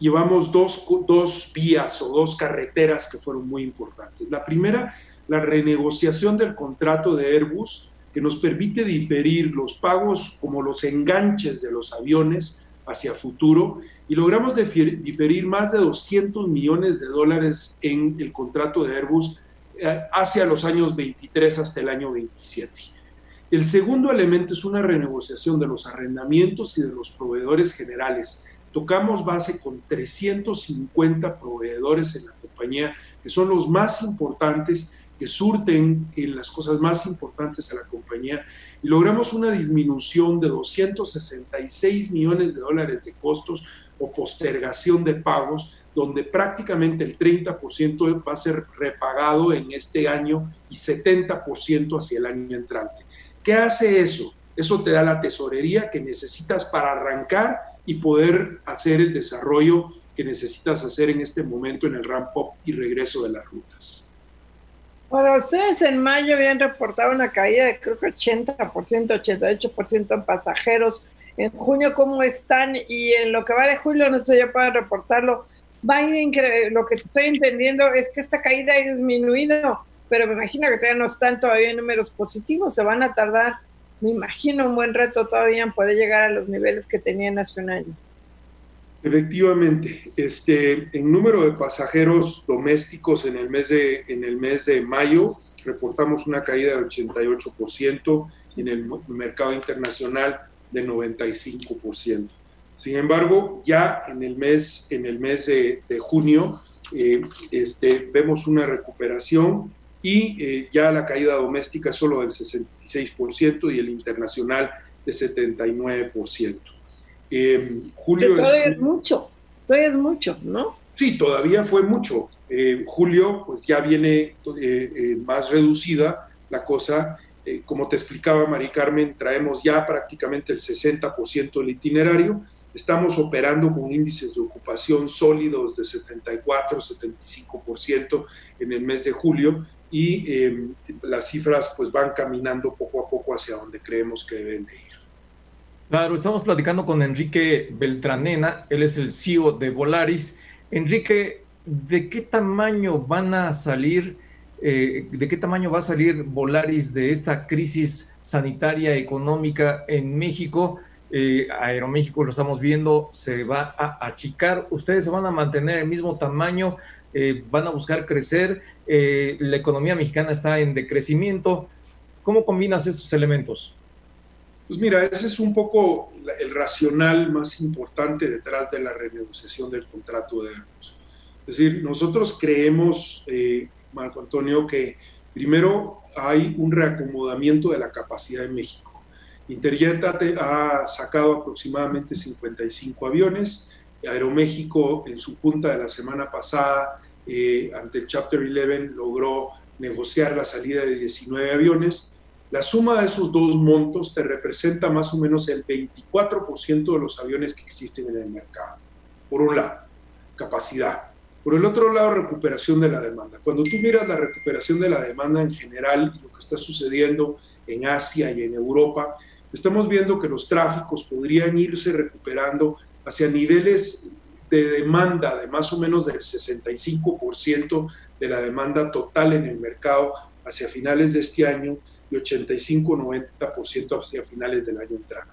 llevamos dos, vías o dos carreteras que fueron muy importantes. La primera, la renegociación del contrato de Airbus, que nos permite diferir los pagos como los enganches de los aviones hacia futuro y logramos diferir más de 200 millones de dólares en el contrato de Airbus eh, hacia los años 23 hasta el año 27. El segundo elemento es una renegociación de los arrendamientos y de los proveedores generales. Tocamos base con 350 proveedores en la compañía, que son los más importantes que surten en las cosas más importantes a la compañía y logramos una disminución de 266 millones de dólares de costos o postergación de pagos, donde prácticamente el 30% va a ser repagado en este año y 70% hacia el año entrante. ¿Qué hace eso? Eso te da la tesorería que necesitas para arrancar y poder hacer el desarrollo que necesitas hacer en este momento en el ramp-up y regreso de las rutas. Ahora, ustedes en mayo habían reportado una caída de creo que 80%, 88% en pasajeros. En junio, ¿cómo están? Y en lo que va de julio, no sé, yo puedo reportarlo. Va a ir lo que estoy entendiendo es que esta caída ha disminuido, pero me imagino que todavía no están todavía en números positivos, se van a tardar, me imagino un buen reto todavía poder llegar a los niveles que tenían hace un año. Efectivamente, este, en número de pasajeros domésticos en el mes de, en el mes de mayo reportamos una caída de 88% y en el mercado internacional de 95%. Sin embargo, ya en el mes, en el mes de, junio eh, este, vemos una recuperación y eh, ya la caída doméstica es solo del 66% y el internacional de 79%. Eh, julio todavía es, mucho, todavía es mucho, ¿no? Sí, todavía fue mucho. Eh, julio, pues ya viene eh, más reducida la cosa. como te explicaba Mari Carmen, traemos ya prácticamente el 60% del itinerario. Estamos operando con índices de ocupación sólidos de 74, 75% en el mes de julio y las cifras pues van caminando poco a poco hacia donde creemos que deben de ir. Claro, estamos platicando con Enrique Beltranena, él es el CEO de Volaris. Enrique, ¿de qué tamaño van a salir, eh, de qué tamaño va a salir Volaris de esta crisis sanitaria económica en México? Eh, Aeroméxico lo estamos viendo, se va a achicar. ¿Ustedes se van a mantener el mismo tamaño? Eh, ¿Van a buscar crecer? Eh, la economía mexicana está en decrecimiento. ¿Cómo combinas esos elementos? Pues mira, ese es un poco el racional más importante detrás de la renegociación del contrato de Airbus. Es decir, nosotros creemos, eh, Marco Antonio, que primero hay un reacomodamiento de la capacidad en México. Interjet ha sacado aproximadamente 55 aviones. Aeroméxico, en su punta de la semana pasada, eh, ante el Chapter 11, logró negociar la salida de 19 aviones la suma de esos dos montos te representa más o menos el 24% de los aviones que existen en el mercado. Por un lado, capacidad. Por el otro lado, recuperación de la demanda. Cuando tú miras la recuperación de la demanda en general lo que está sucediendo en Asia y en Europa, estamos viendo que los tráficos podrían irse recuperando hacia niveles de demanda de más o menos del 65% de la demanda total en el mercado hacia finales de este año 85-90% hacia finales del año entrante.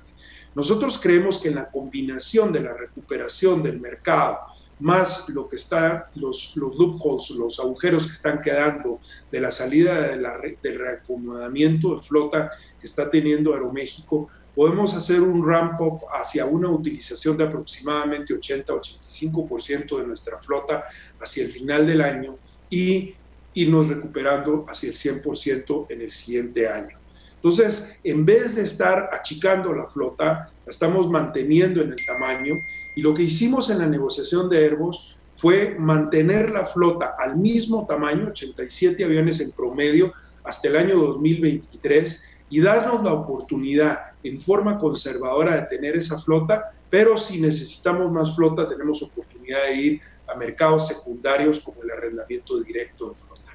Nosotros creemos que en la combinación de la recuperación del mercado más lo que está, los, los loopholes, los agujeros que están quedando de la salida de la, del reacomodamiento de flota que está teniendo Aeroméxico, podemos hacer un ramp up hacia una utilización de aproximadamente 80-85% de nuestra flota hacia el final del año y irnos recuperando hacia el 100% en el siguiente año. Entonces, en vez de estar achicando la flota, la estamos manteniendo en el tamaño y lo que hicimos en la negociación de Airbus fue mantener la flota al mismo tamaño, 87 aviones en promedio, hasta el año 2023 y darnos la oportunidad en forma conservadora de tener esa flota, pero si necesitamos más flota tenemos oportunidad de ir a mercados secundarios como el arrendamiento directo de flota.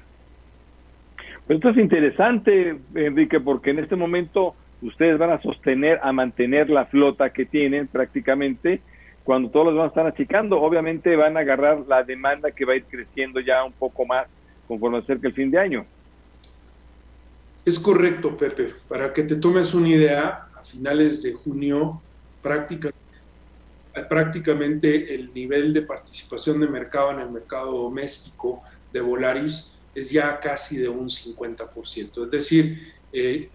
Esto es interesante, Enrique, porque en este momento ustedes van a sostener, a mantener la flota que tienen prácticamente, cuando todos los demás están achicando, obviamente van a agarrar la demanda que va a ir creciendo ya un poco más conforme acerca el fin de año. Es correcto, Pepe. Para que te tomes una idea, a finales de junio, prácticamente el nivel de participación de mercado en el mercado doméstico de Volaris es ya casi de un 50%. Es decir, eh,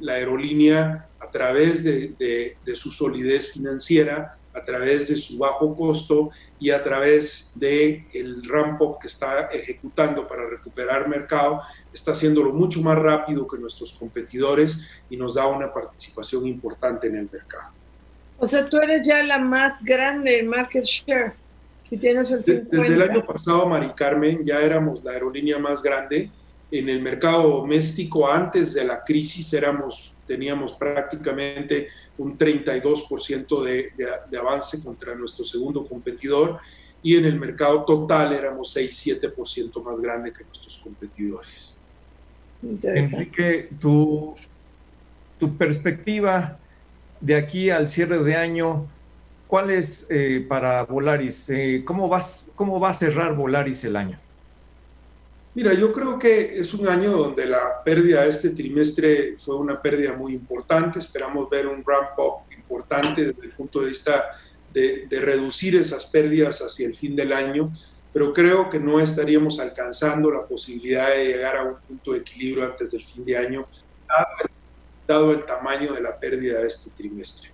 la aerolínea a través de, su solidez financiera, a través de su bajo costo y a través del el ramp-up que está ejecutando para recuperar mercado, está haciéndolo mucho más rápido que nuestros competidores y nos da una participación importante en el mercado. O sea, tú eres ya la más grande en market share. Si tienes el 50. Desde el año pasado, Mari Carmen, ya éramos la aerolínea más grande en el mercado doméstico antes de la crisis éramos, teníamos prácticamente un 32% de, de, avance contra nuestro segundo competidor y en el mercado total éramos 6-7% más grande que nuestros competidores. Enrique, tu, tu perspectiva de aquí al cierre de año, ¿cuál es eh, para Volaris? Eh, ¿cómo, vas, ¿Cómo va a cerrar Volaris el año? Mira, yo creo que es un año donde la pérdida de este trimestre fue una pérdida muy importante. Esperamos ver un ramp-up importante desde el punto de vista de, reducir esas pérdidas hacia el fin del año, pero creo que no estaríamos alcanzando la posibilidad de llegar a un punto de equilibrio antes del fin de año, dado el, tamaño de la pérdida de este trimestre.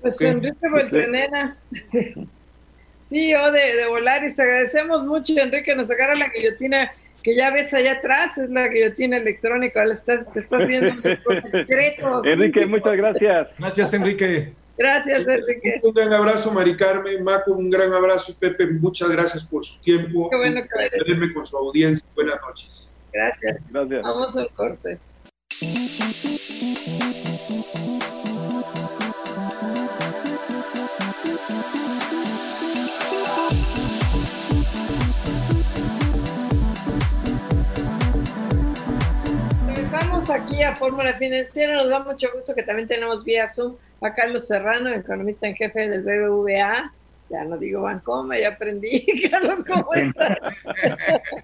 Pues Enrique Beltranena, [laughs] CEO de, de Volaris, te agradecemos mucho, Enrique, nos agarra la guillotina que ya ves allá atrás, es la guillotina electrónica, estás, te estás viendo [laughs] los secretos. Enrique, muchas gracias. Gracias, Enrique. Gracias, Enrique. Un gran abrazo, Mari Carmen, Maco, un gran abrazo, Pepe, muchas gracias por su tiempo. Qué bueno que con su audiencia. Buenas noches. Gracias. Gracias. Vamos al corte. Aquí a Fórmula Financiera. Nos da mucho gusto que también tenemos vía Zoom a Carlos Serrano, economista en jefe del BBVA. Ya no digo Bancoma, ya aprendí. [laughs] Carlos, ¿cómo estás?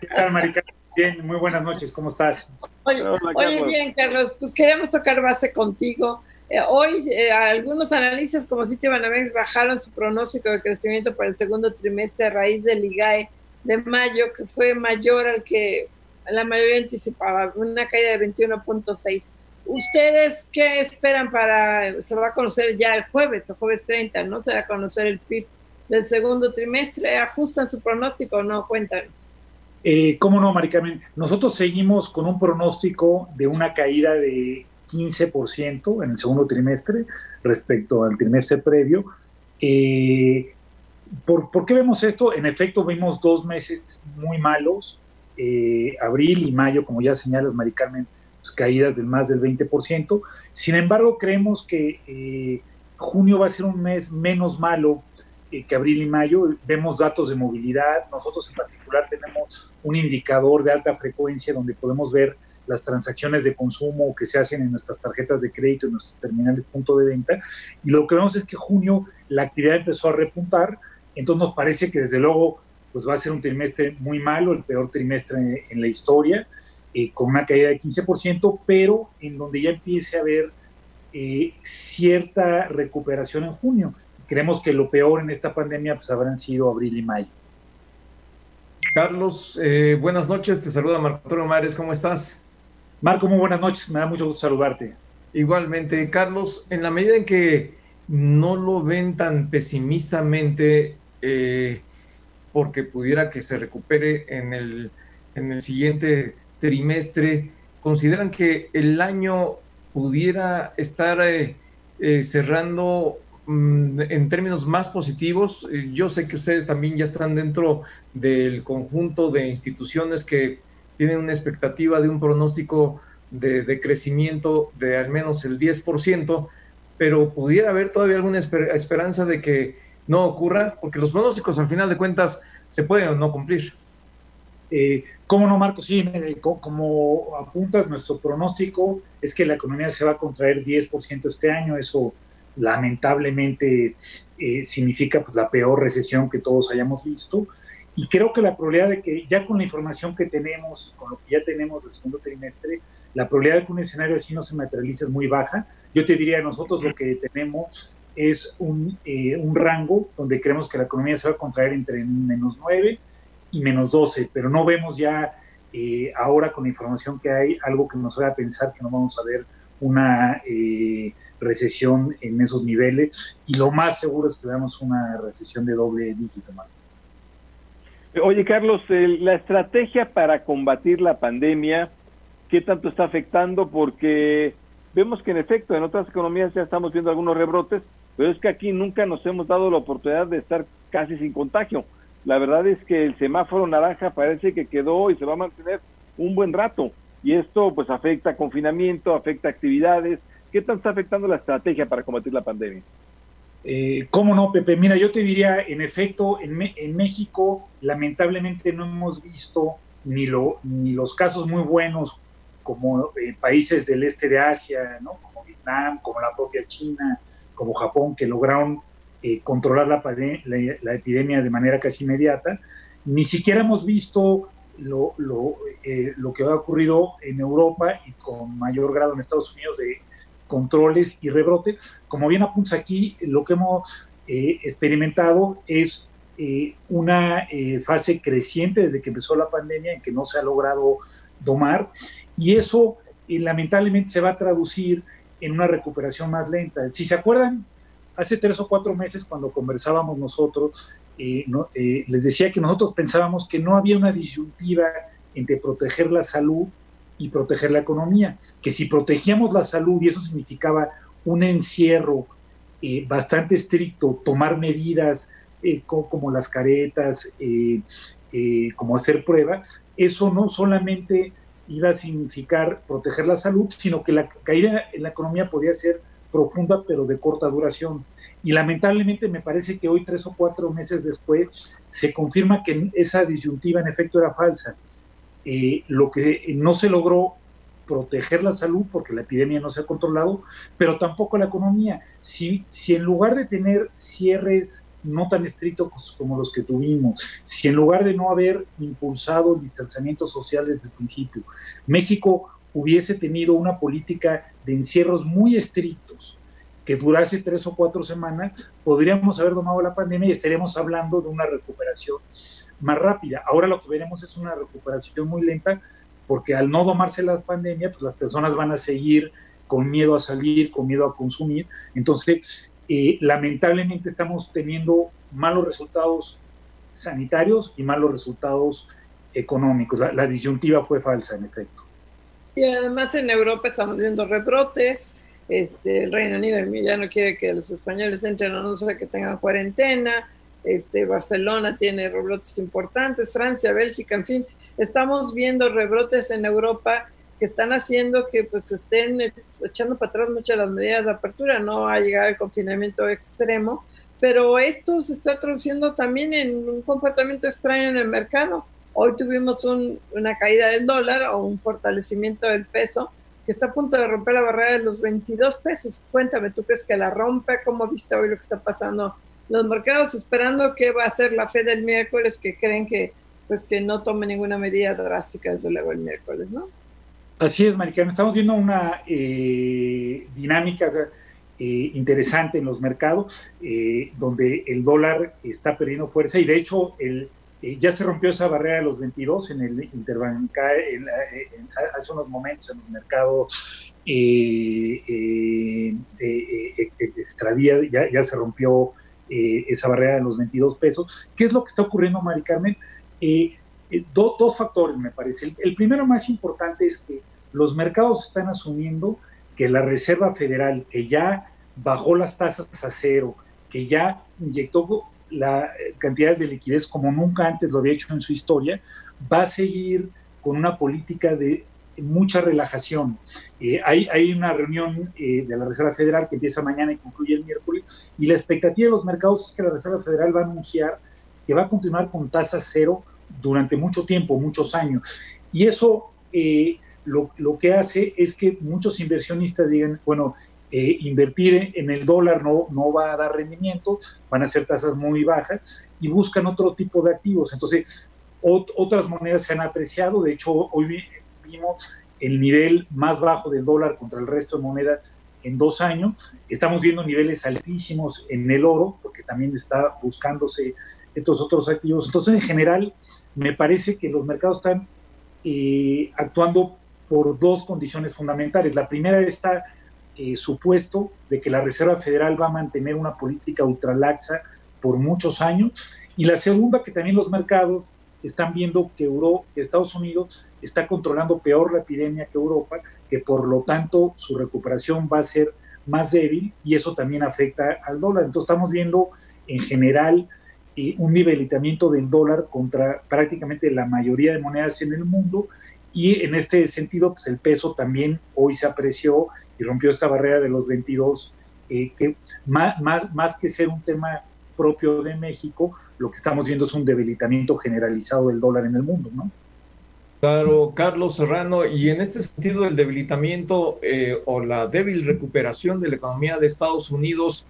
¿Qué tal, Marica? Bien, muy buenas noches, ¿cómo estás? Oye, bien, Carlos, pues queríamos tocar base contigo. Eh, hoy eh, algunos analistas como Sitio Banamex bajaron su pronóstico de crecimiento para el segundo trimestre a raíz del IGAE de mayo, que fue mayor al que la mayoría anticipaba una caída de 21.6. ¿Ustedes qué esperan para, se va a conocer ya el jueves, el jueves 30, ¿no? Se va a conocer el PIB del segundo trimestre. ¿Ajustan su pronóstico o no? Cuéntanos. Eh, ¿Cómo no, Maricarmen? Nosotros seguimos con un pronóstico de una caída de 15% en el segundo trimestre respecto al trimestre previo. Eh, ¿por, ¿Por qué vemos esto? En efecto, vimos dos meses muy malos eh, abril y mayo, como ya señalas, Mari Carmen, pues, caídas del más del 20%. Sin embargo, creemos que eh, junio va a ser un mes menos malo eh, que abril y mayo. Vemos datos de movilidad. Nosotros en particular tenemos un indicador de alta frecuencia donde podemos ver las transacciones de consumo que se hacen en nuestras tarjetas de crédito, en nuestros terminales punto de venta. Y lo que vemos es que junio la actividad empezó a repuntar. Entonces nos parece que desde luego pues va a ser un trimestre muy malo, el peor trimestre en la historia, eh, con una caída de 15%, pero en donde ya empiece a haber eh, cierta recuperación en junio. Creemos que lo peor en esta pandemia pues habrán sido abril y mayo. Carlos, eh, buenas noches, te saluda Marco Antonio Mares, ¿cómo estás? Marco, muy buenas noches, me da mucho gusto saludarte. Igualmente, Carlos, en la medida en que no lo ven tan pesimistamente, eh, porque pudiera que se recupere en el, en el siguiente trimestre. ¿Consideran que el año pudiera estar eh, eh, cerrando mm, en términos más positivos? Eh, yo sé que ustedes también ya están dentro del conjunto de instituciones que tienen una expectativa de un pronóstico de, de crecimiento de al menos el 10%, pero pudiera haber todavía alguna esperanza de que no ocurra, porque los pronósticos al final de cuentas se pueden o no cumplir. Eh, ¿Cómo no, Marco? Sí, como apuntas, nuestro pronóstico es que la economía se va a contraer 10% este año. Eso lamentablemente eh, significa pues, la peor recesión que todos hayamos visto. Y creo que la probabilidad de que ya con la información que tenemos, con lo que ya tenemos del segundo trimestre, la probabilidad de que un escenario así no se materialice es muy baja. Yo te diría, nosotros lo que tenemos es un, eh, un rango donde creemos que la economía se va a contraer entre menos 9 y menos 12, pero no vemos ya eh, ahora con la información que hay algo que nos haga pensar que no vamos a ver una eh, recesión en esos niveles y lo más seguro es que veamos una recesión de doble dígito. más. Oye, Carlos, la estrategia para combatir la pandemia, ¿qué tanto está afectando? Porque vemos que en efecto en otras economías ya estamos viendo algunos rebrotes, pero es que aquí nunca nos hemos dado la oportunidad de estar casi sin contagio. La verdad es que el semáforo naranja parece que quedó y se va a mantener un buen rato. Y esto pues afecta confinamiento, afecta actividades. ¿Qué tanto está afectando la estrategia para combatir la pandemia? Eh, ¿Cómo no, Pepe? Mira, yo te diría, en efecto, en, México lamentablemente no hemos visto ni, lo, ni los casos muy buenos como eh, países del este de Asia, ¿no? como Vietnam, como la propia China, como Japón, que lograron eh, controlar la, la, epidemia de manera casi inmediata. Ni siquiera hemos visto lo, lo, lo que ha ocurrido en Europa y con mayor grado en Estados Unidos de controles y rebrotes. Como bien apunta aquí, lo que hemos eh, experimentado es eh, una eh, fase creciente desde que empezó la pandemia en que no se ha logrado domar y eso lamentablemente se va a traducir en una recuperación más lenta. Si se acuerdan, hace tres o cuatro meses cuando conversábamos nosotros, les decía que nosotros pensábamos que no había una disyuntiva entre proteger la salud y proteger la economía, que si protegíamos la salud y eso significaba un encierro eh, bastante estricto, tomar medidas eh, como, las caretas, eh, como hacer pruebas, eso no solamente iba a significar proteger la salud, sino que la caída en la economía podía ser profunda pero de corta duración. Y lamentablemente me parece que hoy, tres o cuatro meses después, se confirma que esa disyuntiva en efecto era falsa. Eh, lo que no se logró proteger la salud porque la epidemia no se ha controlado, pero tampoco la economía. Si, si en lugar de tener cierres no tan estrictos como los que tuvimos, si en lugar de no haber impulsado el distanciamiento social desde el principio, México hubiese tenido una política de encierros muy estrictos que durase tres o cuatro semanas, podríamos haber domado la pandemia y estaríamos hablando de una recuperación más rápida. Ahora lo que veremos es una recuperación muy lenta porque al no domarse la pandemia, pues las personas van a seguir con miedo a salir, con miedo a consumir. Entonces, eh, lamentablemente estamos teniendo malos resultados sanitarios y malos resultados económicos. La, disyuntiva fue falsa, en efecto. Y además en Europa estamos viendo rebrotes. Este, el Reino Unido ya no quiere que los españoles entren a no ser que tengan cuarentena este, Barcelona tiene rebrotes importantes, Francia, Bélgica, en fin, estamos viendo rebrotes en Europa que están haciendo que pues estén echando para atrás muchas las medidas de apertura, no ha llegado el confinamiento extremo, pero esto se está traduciendo también en un comportamiento extraño en el mercado. Hoy tuvimos una caída del dólar o un fortalecimiento del peso que está a punto de romper la barrera de los 22 pesos. Cuéntame, ¿tú crees que la rompe? ¿Cómo viste hoy lo que está pasando los mercados esperando qué va a hacer la fe del miércoles, que creen que pues que no tome ninguna medida drástica desde luego el miércoles, ¿no? Así es, Maricano. Estamos viendo una eh, dinámica eh, interesante en los mercados, eh, donde el dólar está perdiendo fuerza y de hecho el, ya se rompió esa barrera de los 22 en el interbancario hace unos momentos en los mercados extradía, ya, se rompió esa barrera de los 22 pesos. ¿Qué es lo que está ocurriendo, Mari Carmen? Dos factores, me parece. El, primero más importante es que los mercados están asumiendo que la Reserva Federal, que ya bajó las tasas a cero, que ya inyectó la cantidades de liquidez como nunca antes lo había hecho en su historia, va a seguir con una política de mucha relajación. Eh, hay, una reunión eh, de la Reserva Federal que empieza mañana y concluye el miércoles, y la expectativa de los mercados es que la Reserva Federal va a anunciar que va a continuar con tasa cero durante mucho tiempo, muchos años. Y eso eh, lo, lo, que hace es que muchos inversionistas digan, bueno, eh, invertir en el dólar no, no va a dar rendimiento, van a ser tasas muy bajas y buscan otro tipo de activos. Entonces, otras monedas se han apreciado, de hecho, hoy vimos el nivel más bajo del dólar contra el resto de monedas en dos años. Estamos viendo niveles altísimos en el oro, porque también está buscándose estos otros activos. Entonces, en general, me parece que los mercados están eh, actuando por dos condiciones fundamentales. La primera está eh, supuesto de que la Reserva Federal va a mantener una política ultralaxa por muchos años. Y la segunda, que también los mercados están viendo que, Euro, que Estados Unidos está controlando peor la epidemia que Europa, que por lo tanto su recuperación va a ser más débil y eso también afecta al dólar. Entonces estamos viendo en general eh, un nivelamiento del dólar contra prácticamente la mayoría de monedas en el mundo y en este sentido pues el peso también hoy se apreció y rompió esta barrera de los 22 eh, que más, más, más que ser un tema propio de México, lo que estamos viendo es un debilitamiento generalizado del dólar en el mundo, ¿no? Claro, Carlos Serrano, y en este sentido el debilitamiento eh, o la débil recuperación de la economía de Estados Unidos,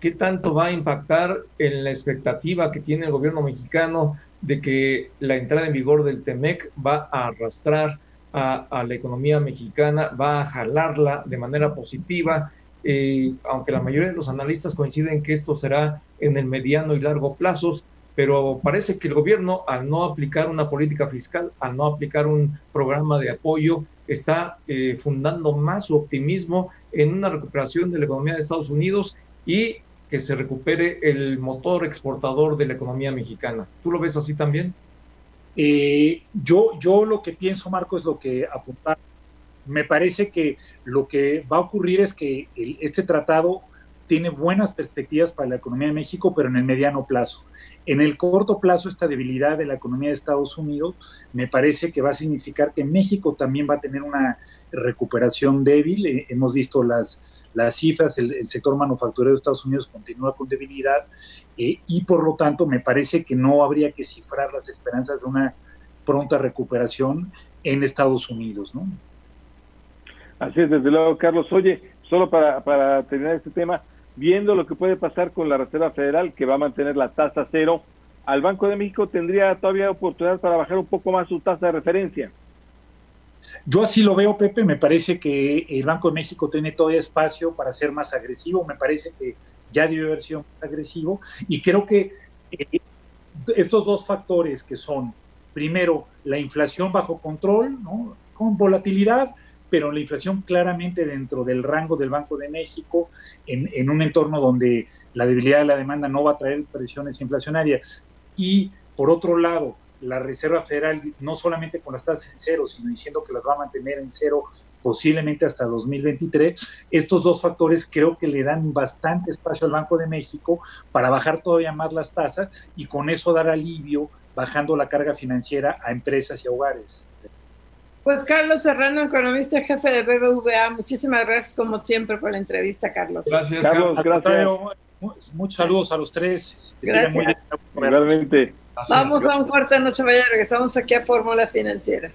¿qué tanto va a impactar en la expectativa que tiene el gobierno mexicano de que la entrada en vigor del TEMEC va a arrastrar a, la economía mexicana, va a jalarla de manera positiva? Eh, aunque la mayoría de los analistas coinciden que esto será en el mediano y largo plazos, pero parece que el gobierno, al no aplicar una política fiscal, al no aplicar un programa de apoyo, está eh, fundando más su optimismo en una recuperación de la economía de Estados Unidos y que se recupere el motor exportador de la economía mexicana. ¿Tú lo ves así también? Eh, yo, yo lo que pienso, Marco, es lo que apuntar me parece que lo que va a ocurrir es que este tratado tiene buenas perspectivas para la economía de México, pero en el mediano plazo. En el corto plazo, esta debilidad de la economía de Estados Unidos me parece que va a significar que México también va a tener una recuperación débil. Eh, hemos visto las, las cifras, el, sector manufacturero de Estados Unidos continúa con debilidad eh, y por lo tanto me parece que no habría que cifrar las esperanzas de una pronta recuperación en Estados Unidos. Así es, desde luego, Carlos. Oye, solo para, para terminar este tema, viendo lo que puede pasar con la Reserva Federal, que va a mantener la tasa cero, al Banco de México tendría todavía oportunidad para bajar un poco más su tasa de referencia. Yo así lo veo, Pepe. Me parece que el Banco de México tiene todavía espacio para ser más agresivo. Me parece que ya debe haber sido más agresivo. Y creo que eh, estos dos factores que son, primero, la inflación bajo control, ¿no? con volatilidad, pero la inflación claramente dentro del rango del Banco de México, en, un entorno donde la debilidad de la demanda no va a traer presiones inflacionarias. Y por otro lado, la Reserva Federal, no solamente con las tasas en cero, sino diciendo que las va a mantener en cero posiblemente hasta 2023, estos dos factores creo que le dan bastante espacio al Banco de México para bajar todavía más las tasas y con eso dar alivio bajando la carga financiera a empresas y a hogares. Pues Carlos Serrano, economista jefe de BBVA, muchísimas gracias como siempre por la entrevista, Carlos. Gracias, Carlos. Gracias. Muchos saludos a los tres. Gracias. Realmente. Vamos a un corte, no se vaya, regresamos aquí a Fórmula Financiera.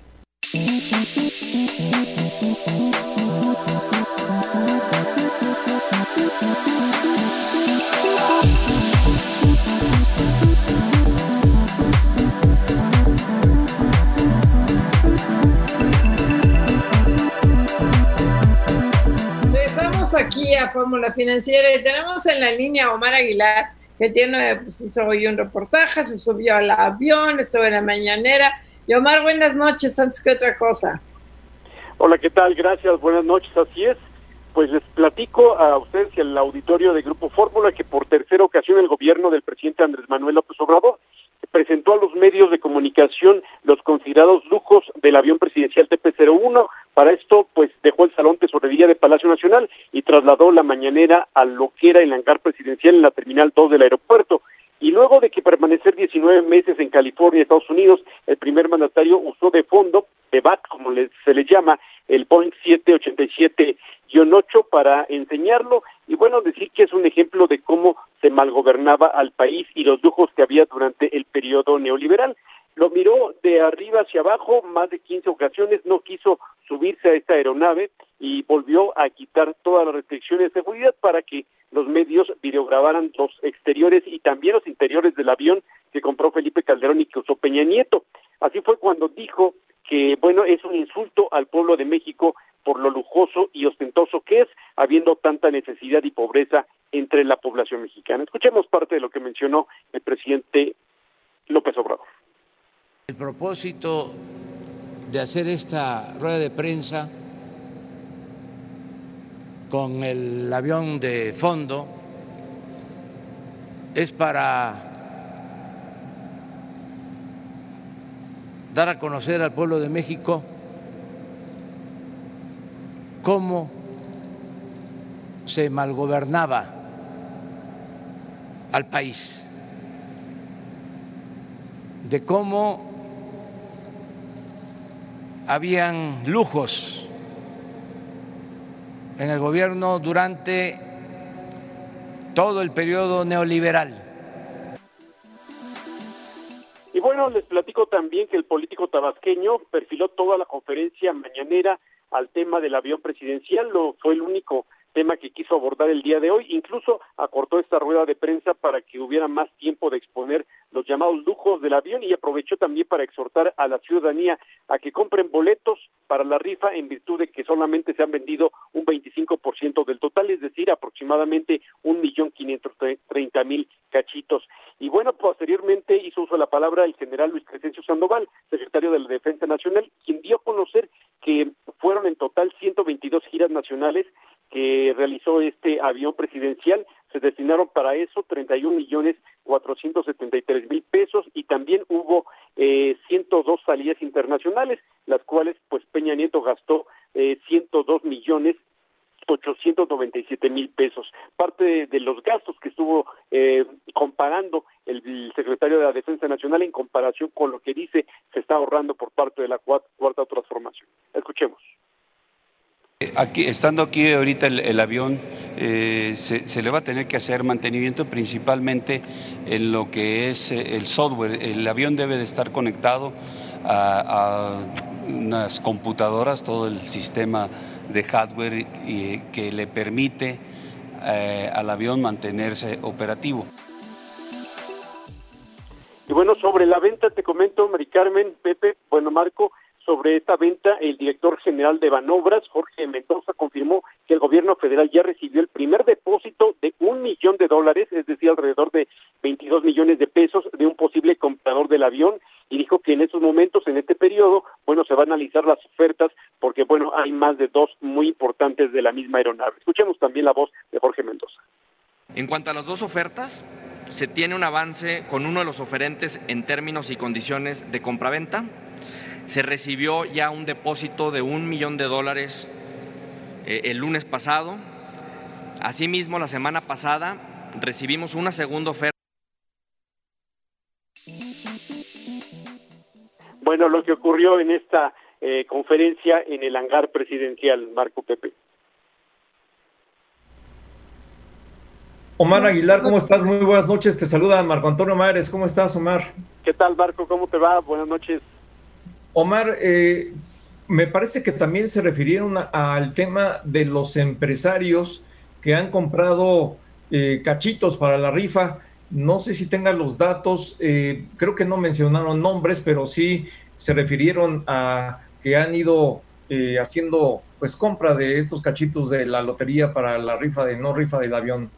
Aquí a Fórmula Financiera y tenemos en la línea a Omar Aguilar, que tiene, pues hizo hoy un reportaje, se subió al avión, estuvo en la mañanera. Y Omar, buenas noches, antes que otra cosa. Hola, ¿qué tal? Gracias, buenas noches, así es. Pues les platico a ustedes y al auditorio de Grupo Fórmula que por tercera ocasión el gobierno del presidente Andrés Manuel López Obrador presentó a los medios de comunicación los considerados lujos del avión presidencial TP-01. Para esto, pues dejó el salón tesorería de Palacio Nacional y trasladó la mañanera a lo que era el hangar presidencial en la terminal 2 del aeropuerto. Y luego de que permanecer 19 meses en California, Estados Unidos, el primer mandatario usó de fondo, de BAT, como se le llama, el Boeing 787 8 para enseñarlo y bueno, decir que es un ejemplo de cómo se malgobernaba al país y los lujos que había durante el periodo neoliberal. lo miró de arriba hacia abajo más de 15 ocasiones, no quiso subirse a esta aeronave y volvió a quitar todas las restricciones de seguridad para que los medios videograbaran los exteriores y también los interiores del avión que compró Felipe Calderón y que usó Peña Nieto. Así fue cuando dijo que, bueno, es un insulto al pueblo de México por lo lujoso y ostentoso que es, habiendo tanta necesidad y pobreza entre la población mexicana. Escuchemos parte de lo que mencionó el presidente López Obrador. El propósito de hacer esta rueda de prensa con el avión de fondo es para dar a conocer al pueblo de México cómo se malgobernaba al país, de cómo habían lujos en el gobierno durante todo el periodo neoliberal. Y bueno, les platico también que el político tabasqueño perfiló toda la conferencia mañanera al tema del avión presidencial, lo fue el único tema que quiso abordar el día de hoy. Incluso acortó esta rueda de prensa para que hubiera más tiempo de exponer los llamados lujos del avión y aprovechó también para exhortar a la ciudadanía a que compren boletos para la rifa en virtud de que solamente se han vendido un 25% del total, es decir, aproximadamente un millón quinientos treinta mil cachitos. Y bueno, posteriormente hizo uso de la palabra el general Luis Crescencio Sandoval, secretario de la Defensa Nacional, quien dio a conocer que fueron en total 122 giras nacionales que realizó este avión presidencial. Se destinaron para eso 31 millones 473 mil pesos y también hubo eh, 102 salidas internacionales, las cuales pues Peña Nieto gastó eh, 102 millones 897 mil pesos. Parte de, los gastos que estuvo eh, comparando el, secretario de la Defensa Nacional en comparación con lo que dice se está ahorrando por parte de la cuarta transformación. Escuchemos. Aquí, estando aquí ahorita el, avión, eh, se, le va a tener que hacer mantenimiento principalmente en lo que es eh, el software. El avión debe de estar conectado a, unas computadoras, todo el sistema de hardware y, que le permite eh, al avión mantenerse operativo. Y bueno, sobre la venta te comento, Mari Carmen, Pepe, bueno, Marco, sobre esta venta, el director general de Banobras, Jorge Mendoza, confirmó que el gobierno federal ya recibió el primer depósito de un millón de dólares, es decir, alrededor de 22 millones de pesos de un posible comprador del avión y dijo que en estos momentos, en este periodo, bueno, se van a analizar las ofertas porque, bueno, hay más de dos muy importantes de la misma aeronave. Escuchemos también la voz de Jorge Mendoza. En cuanto a las dos ofertas, se tiene un avance con uno de los oferentes en términos y condiciones de compraventa se recibió ya un depósito de un millón de dólares eh, el lunes pasado. Asimismo, la semana pasada recibimos una segunda oferta. Bueno, lo que ocurrió en esta eh, conferencia en el hangar presidencial, Marco Pepe. Omar Aguilar, ¿cómo estás? Muy buenas noches. Te saluda Marco Antonio Mares. ¿Cómo estás, Omar? ¿Qué tal, Marco? ¿Cómo te va? Buenas noches. Omar, eh, me parece que también se refirieron al tema de los empresarios que han comprado eh, cachitos para la rifa. No sé si tengan los datos, eh, creo que no mencionaron nombres, pero sí se refirieron a que han ido eh, haciendo pues compra de estos cachitos de la lotería para la rifa de no rifa del avión.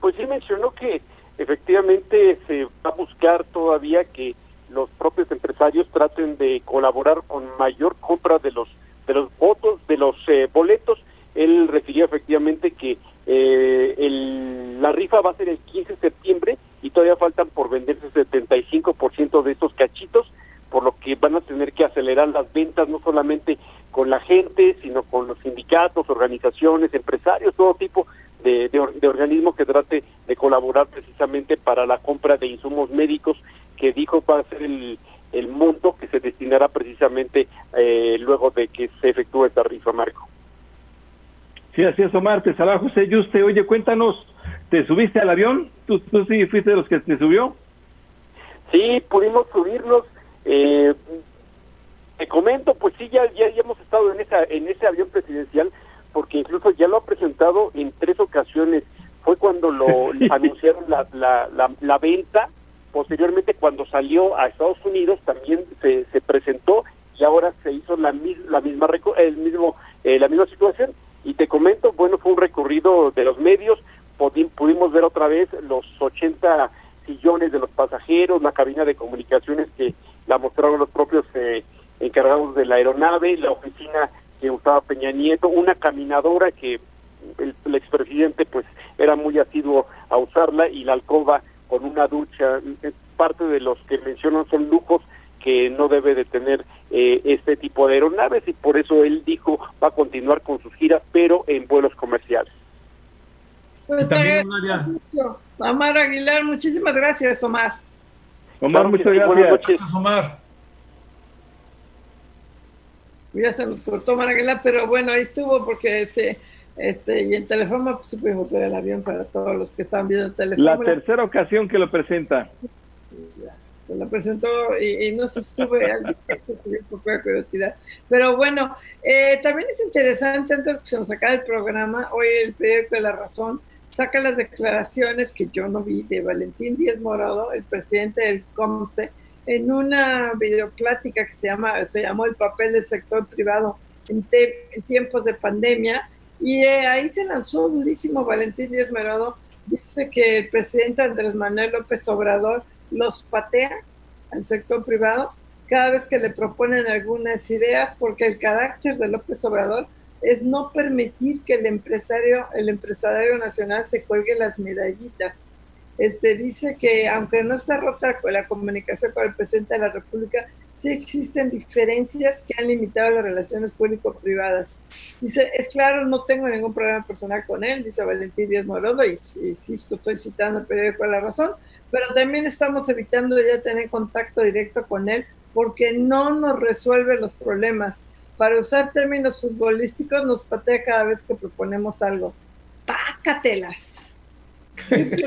Pues sí mencionó que efectivamente se va a buscar todavía que los propios empresarios traten de colaborar con mayor compra de los de los votos de los eh, boletos. Él refirió efectivamente que eh, el, la rifa va a ser el 15 de septiembre y todavía faltan por venderse 75% de estos cachitos por lo que van a tener que acelerar las ventas no solamente con la gente sino con los sindicatos organizaciones empresarios todo tipo de, de, de organismos que trate de colaborar precisamente para la compra de insumos médicos que dijo va a ser el, el monto que se destinará precisamente eh, luego de que se efectúe esta rifa, Marco. Sí, así es, Omar. Te saluda José Yuste. Oye, cuéntanos, ¿te subiste al avión? ¿Tú, ¿Tú sí fuiste de los que te subió? Sí, pudimos subirnos. Eh, te comento, pues sí, ya, ya, hemos estado en, esa, en ese avión presidencial, porque incluso ya lo ha presentado en tres ocasiones. Fue cuando lo [laughs] anunciaron la, la, la, la venta, posteriormente cuando salió a Estados Unidos también se, se presentó y ahora se hizo la, la misma el mismo eh, la misma situación. Y te comento bueno fue un recorrido de los medios pudimos ver otra vez los 80 sillones de los pasajeros la cabina de comunicaciones que la mostraron los propios eh, encargados de la aeronave la oficina que usaba Peña Nieto una caminadora que el, el expresidente pues era muy asiduo a usarla y la alcoba con una ducha parte de los que mencionan son lujos que no debe de tener eh, este tipo de aeronaves y por eso él dijo va a continuar con sus giras, pero en vuelos comerciales. Pues también, Omar Aguilar, muchísimas gracias, Omar. Omar, muchas gracias. Omar. Ya se nos cortó Omar Aguilar, pero bueno, ahí estuvo porque se, este, y en Telefónica pues, pudimos ver el avión para todos los que están viendo Telefónica. La tercera ocasión que lo presenta se la presentó y, no se estuve al un poco de curiosidad. Pero bueno, eh, también es interesante, antes que se nos acabe el programa, hoy el periódico de La Razón saca las declaraciones que yo no vi de Valentín Díaz Morado, el presidente del COMSE, en una videoplática que se, llama, se llamó El papel del sector privado en, tiempos de pandemia. Y eh, ahí se lanzó durísimo Valentín Díaz Morado. Dice que el presidente Andrés Manuel López Obrador los patea al sector privado cada vez que le proponen algunas ideas, porque el carácter de López Obrador es no permitir que el empresario, el empresario nacional se cuelgue las medallitas. Este dice que aunque no está rota la comunicación con el presidente de la República, sí existen diferencias que han limitado las relaciones público-privadas. Dice, es claro, no tengo ningún problema personal con él, dice Valentín Díaz Morodo, y insisto, estoy citando el periódico La Razón, pero también estamos evitando ya tener contacto directo con él porque no nos resuelve los problemas. Para usar términos futbolísticos, nos patea cada vez que proponemos algo. ¡Pácatelas!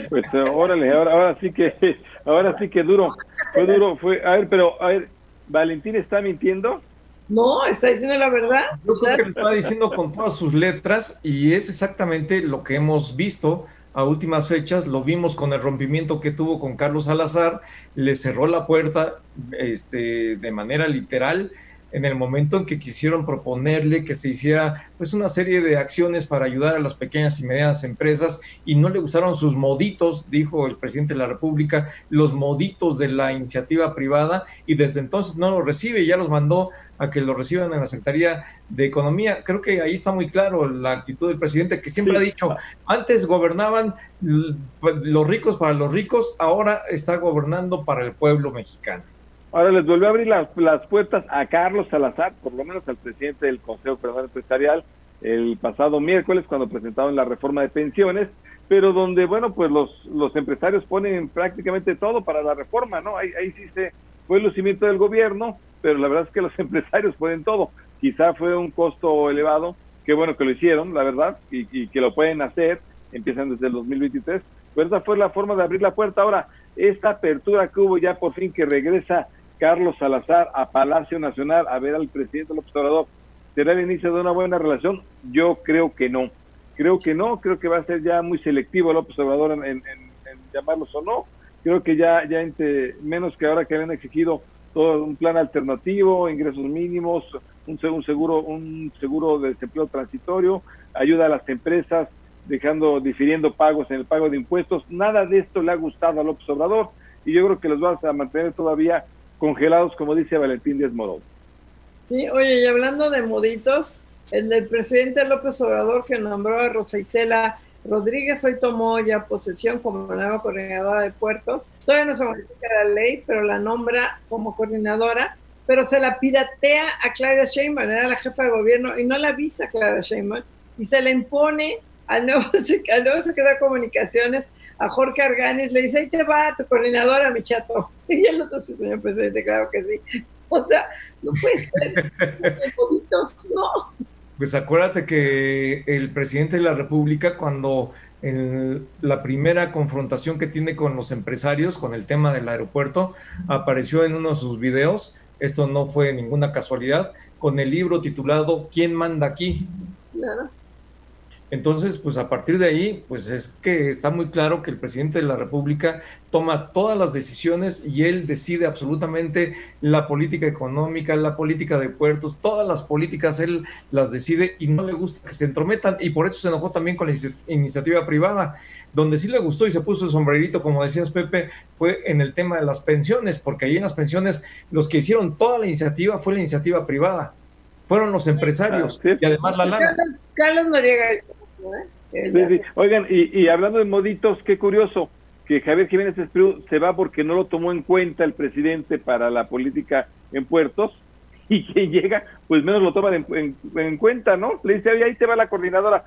Pues órale, ahora, ahora sí que, ahora sí que duro, fue duro, fue, a ver, pero, a ver, ¿Valentín está mintiendo? No, está diciendo la verdad. Yo creo que lo está diciendo con todas sus letras y es exactamente lo que hemos visto a últimas fechas, lo vimos con el rompimiento que tuvo con Carlos Salazar, le cerró la puerta este, de manera literal en el momento en que quisieron proponerle que se hiciera pues una serie de acciones para ayudar a las pequeñas y medianas empresas y no le gustaron sus moditos, dijo el presidente de la República, los moditos de la iniciativa privada y desde entonces no los recibe, ya los mandó a que lo reciban en la Secretaría de Economía. Creo que ahí está muy claro la actitud del presidente que siempre ha dicho, antes gobernaban los ricos para los ricos, ahora está gobernando para el pueblo mexicano. Ahora les volvió a abrir las, las puertas a Carlos Salazar, por lo menos al presidente del Consejo Federal Empresarial, el pasado miércoles cuando presentaron la reforma de pensiones, pero donde, bueno, pues los, empresarios ponen prácticamente todo para la reforma, ¿no? Ahí, ahí sí se fue el lucimiento del gobierno, pero la verdad es que los [laughs] empresarios pueden todo. Quizá fue un costo elevado, qué bueno que lo hicieron, la verdad, y, y que lo pueden hacer, empiezan desde el 2023, pero esa fue la forma de abrir la puerta. Ahora, esta apertura que hubo ya por fin que regresa Carlos Salazar a Palacio Nacional a ver al presidente López Obrador, ¿será el inicio de una buena relación? Yo creo que no. Creo que no, creo que va a ser ya muy selectivo López Obrador en, llamarlos o no. Creo que ya, ya menos que ahora que habían exigido todo un plan alternativo, ingresos mínimos, un, un seguro, un seguro de desempleo transitorio, ayuda a las empresas, dejando, difiriendo pagos en el pago de impuestos. Nada de esto le ha gustado a López Obrador y yo creo que los vas a mantener todavía congelados, como dice Valentín Díaz Morón. Sí, oye, y hablando de moditos, el del presidente López Obrador que nombró a Rosa Isela Rodríguez hoy tomó ya posesión como nueva coordinadora de puertos. Todavía no se modifica la ley, pero la nombra como coordinadora, pero se la piratea a Claudia Sheinbaum, era la jefa de gobierno, y no la avisa a Claudia Sheinbaum, y se le impone al nuevo, [laughs] al nuevo secretario de Comunicaciones a Jorge Arganis, le dice, ahí te va tu coordinadora, mi chato. [laughs] Y el otro, sí, señor presidente, claro que sí. [laughs] O sea, no puede ser. [laughs] no. Pues acuérdate que el presidente de la República, cuando en la primera confrontación que tiene con los empresarios con el tema del aeropuerto, apareció en uno de sus videos, esto no fue ninguna casualidad, con el libro titulado ¿Quién manda aquí? Claro. Entonces, pues a partir de ahí, pues es que está muy claro que el presidente de la República toma todas las decisiones y él decide absolutamente la política económica, la política de puertos, todas las políticas él las decide y no le gusta que se entrometan y por eso se enojó también con la iniciativa privada. Donde sí le gustó y se puso el sombrerito, como decías Pepe, fue en el tema de las pensiones, porque ahí en las pensiones los que hicieron toda la iniciativa fue la iniciativa privada fueron los empresarios y además la lana. Carlos, María Oigan, y, hablando de moditos, qué curioso que Javier Jiménez Espriu se va porque no lo tomó en cuenta el presidente para la política en puertos [laughs] y que llega, pues menos lo toman en, cuenta, ¿no? Le dice, ahí te va la coordinadora.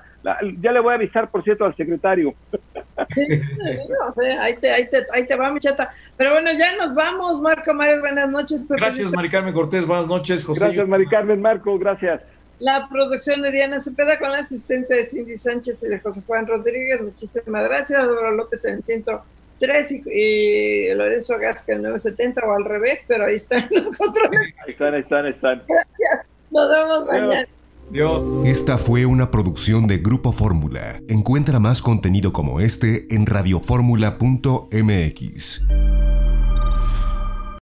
ya le voy a avisar, por cierto, al secretario. [laughs] ahí, te, ahí, te, ahí te va, chata Pero bueno, ya nos vamos, Marco Mario, buenas noches. Gracias, Mari Carmen Cortés, buenas noches, José. Gracias, Mari Carmen, Marco, gracias. La producción de Diana Cepeda con la asistencia de Cindy Sánchez y de José Juan Rodríguez. Muchísimas gracias. Dora López en el 103 y, Lorenzo Gasca en el 970 o al revés, pero ahí están los [laughs] controles. Ahí están, ahí están, ahí están. Gracias. Nos vemos mañana. Dios. Esta fue una producción de Grupo Fórmula. Encuentra más contenido como este en radioformula.mx.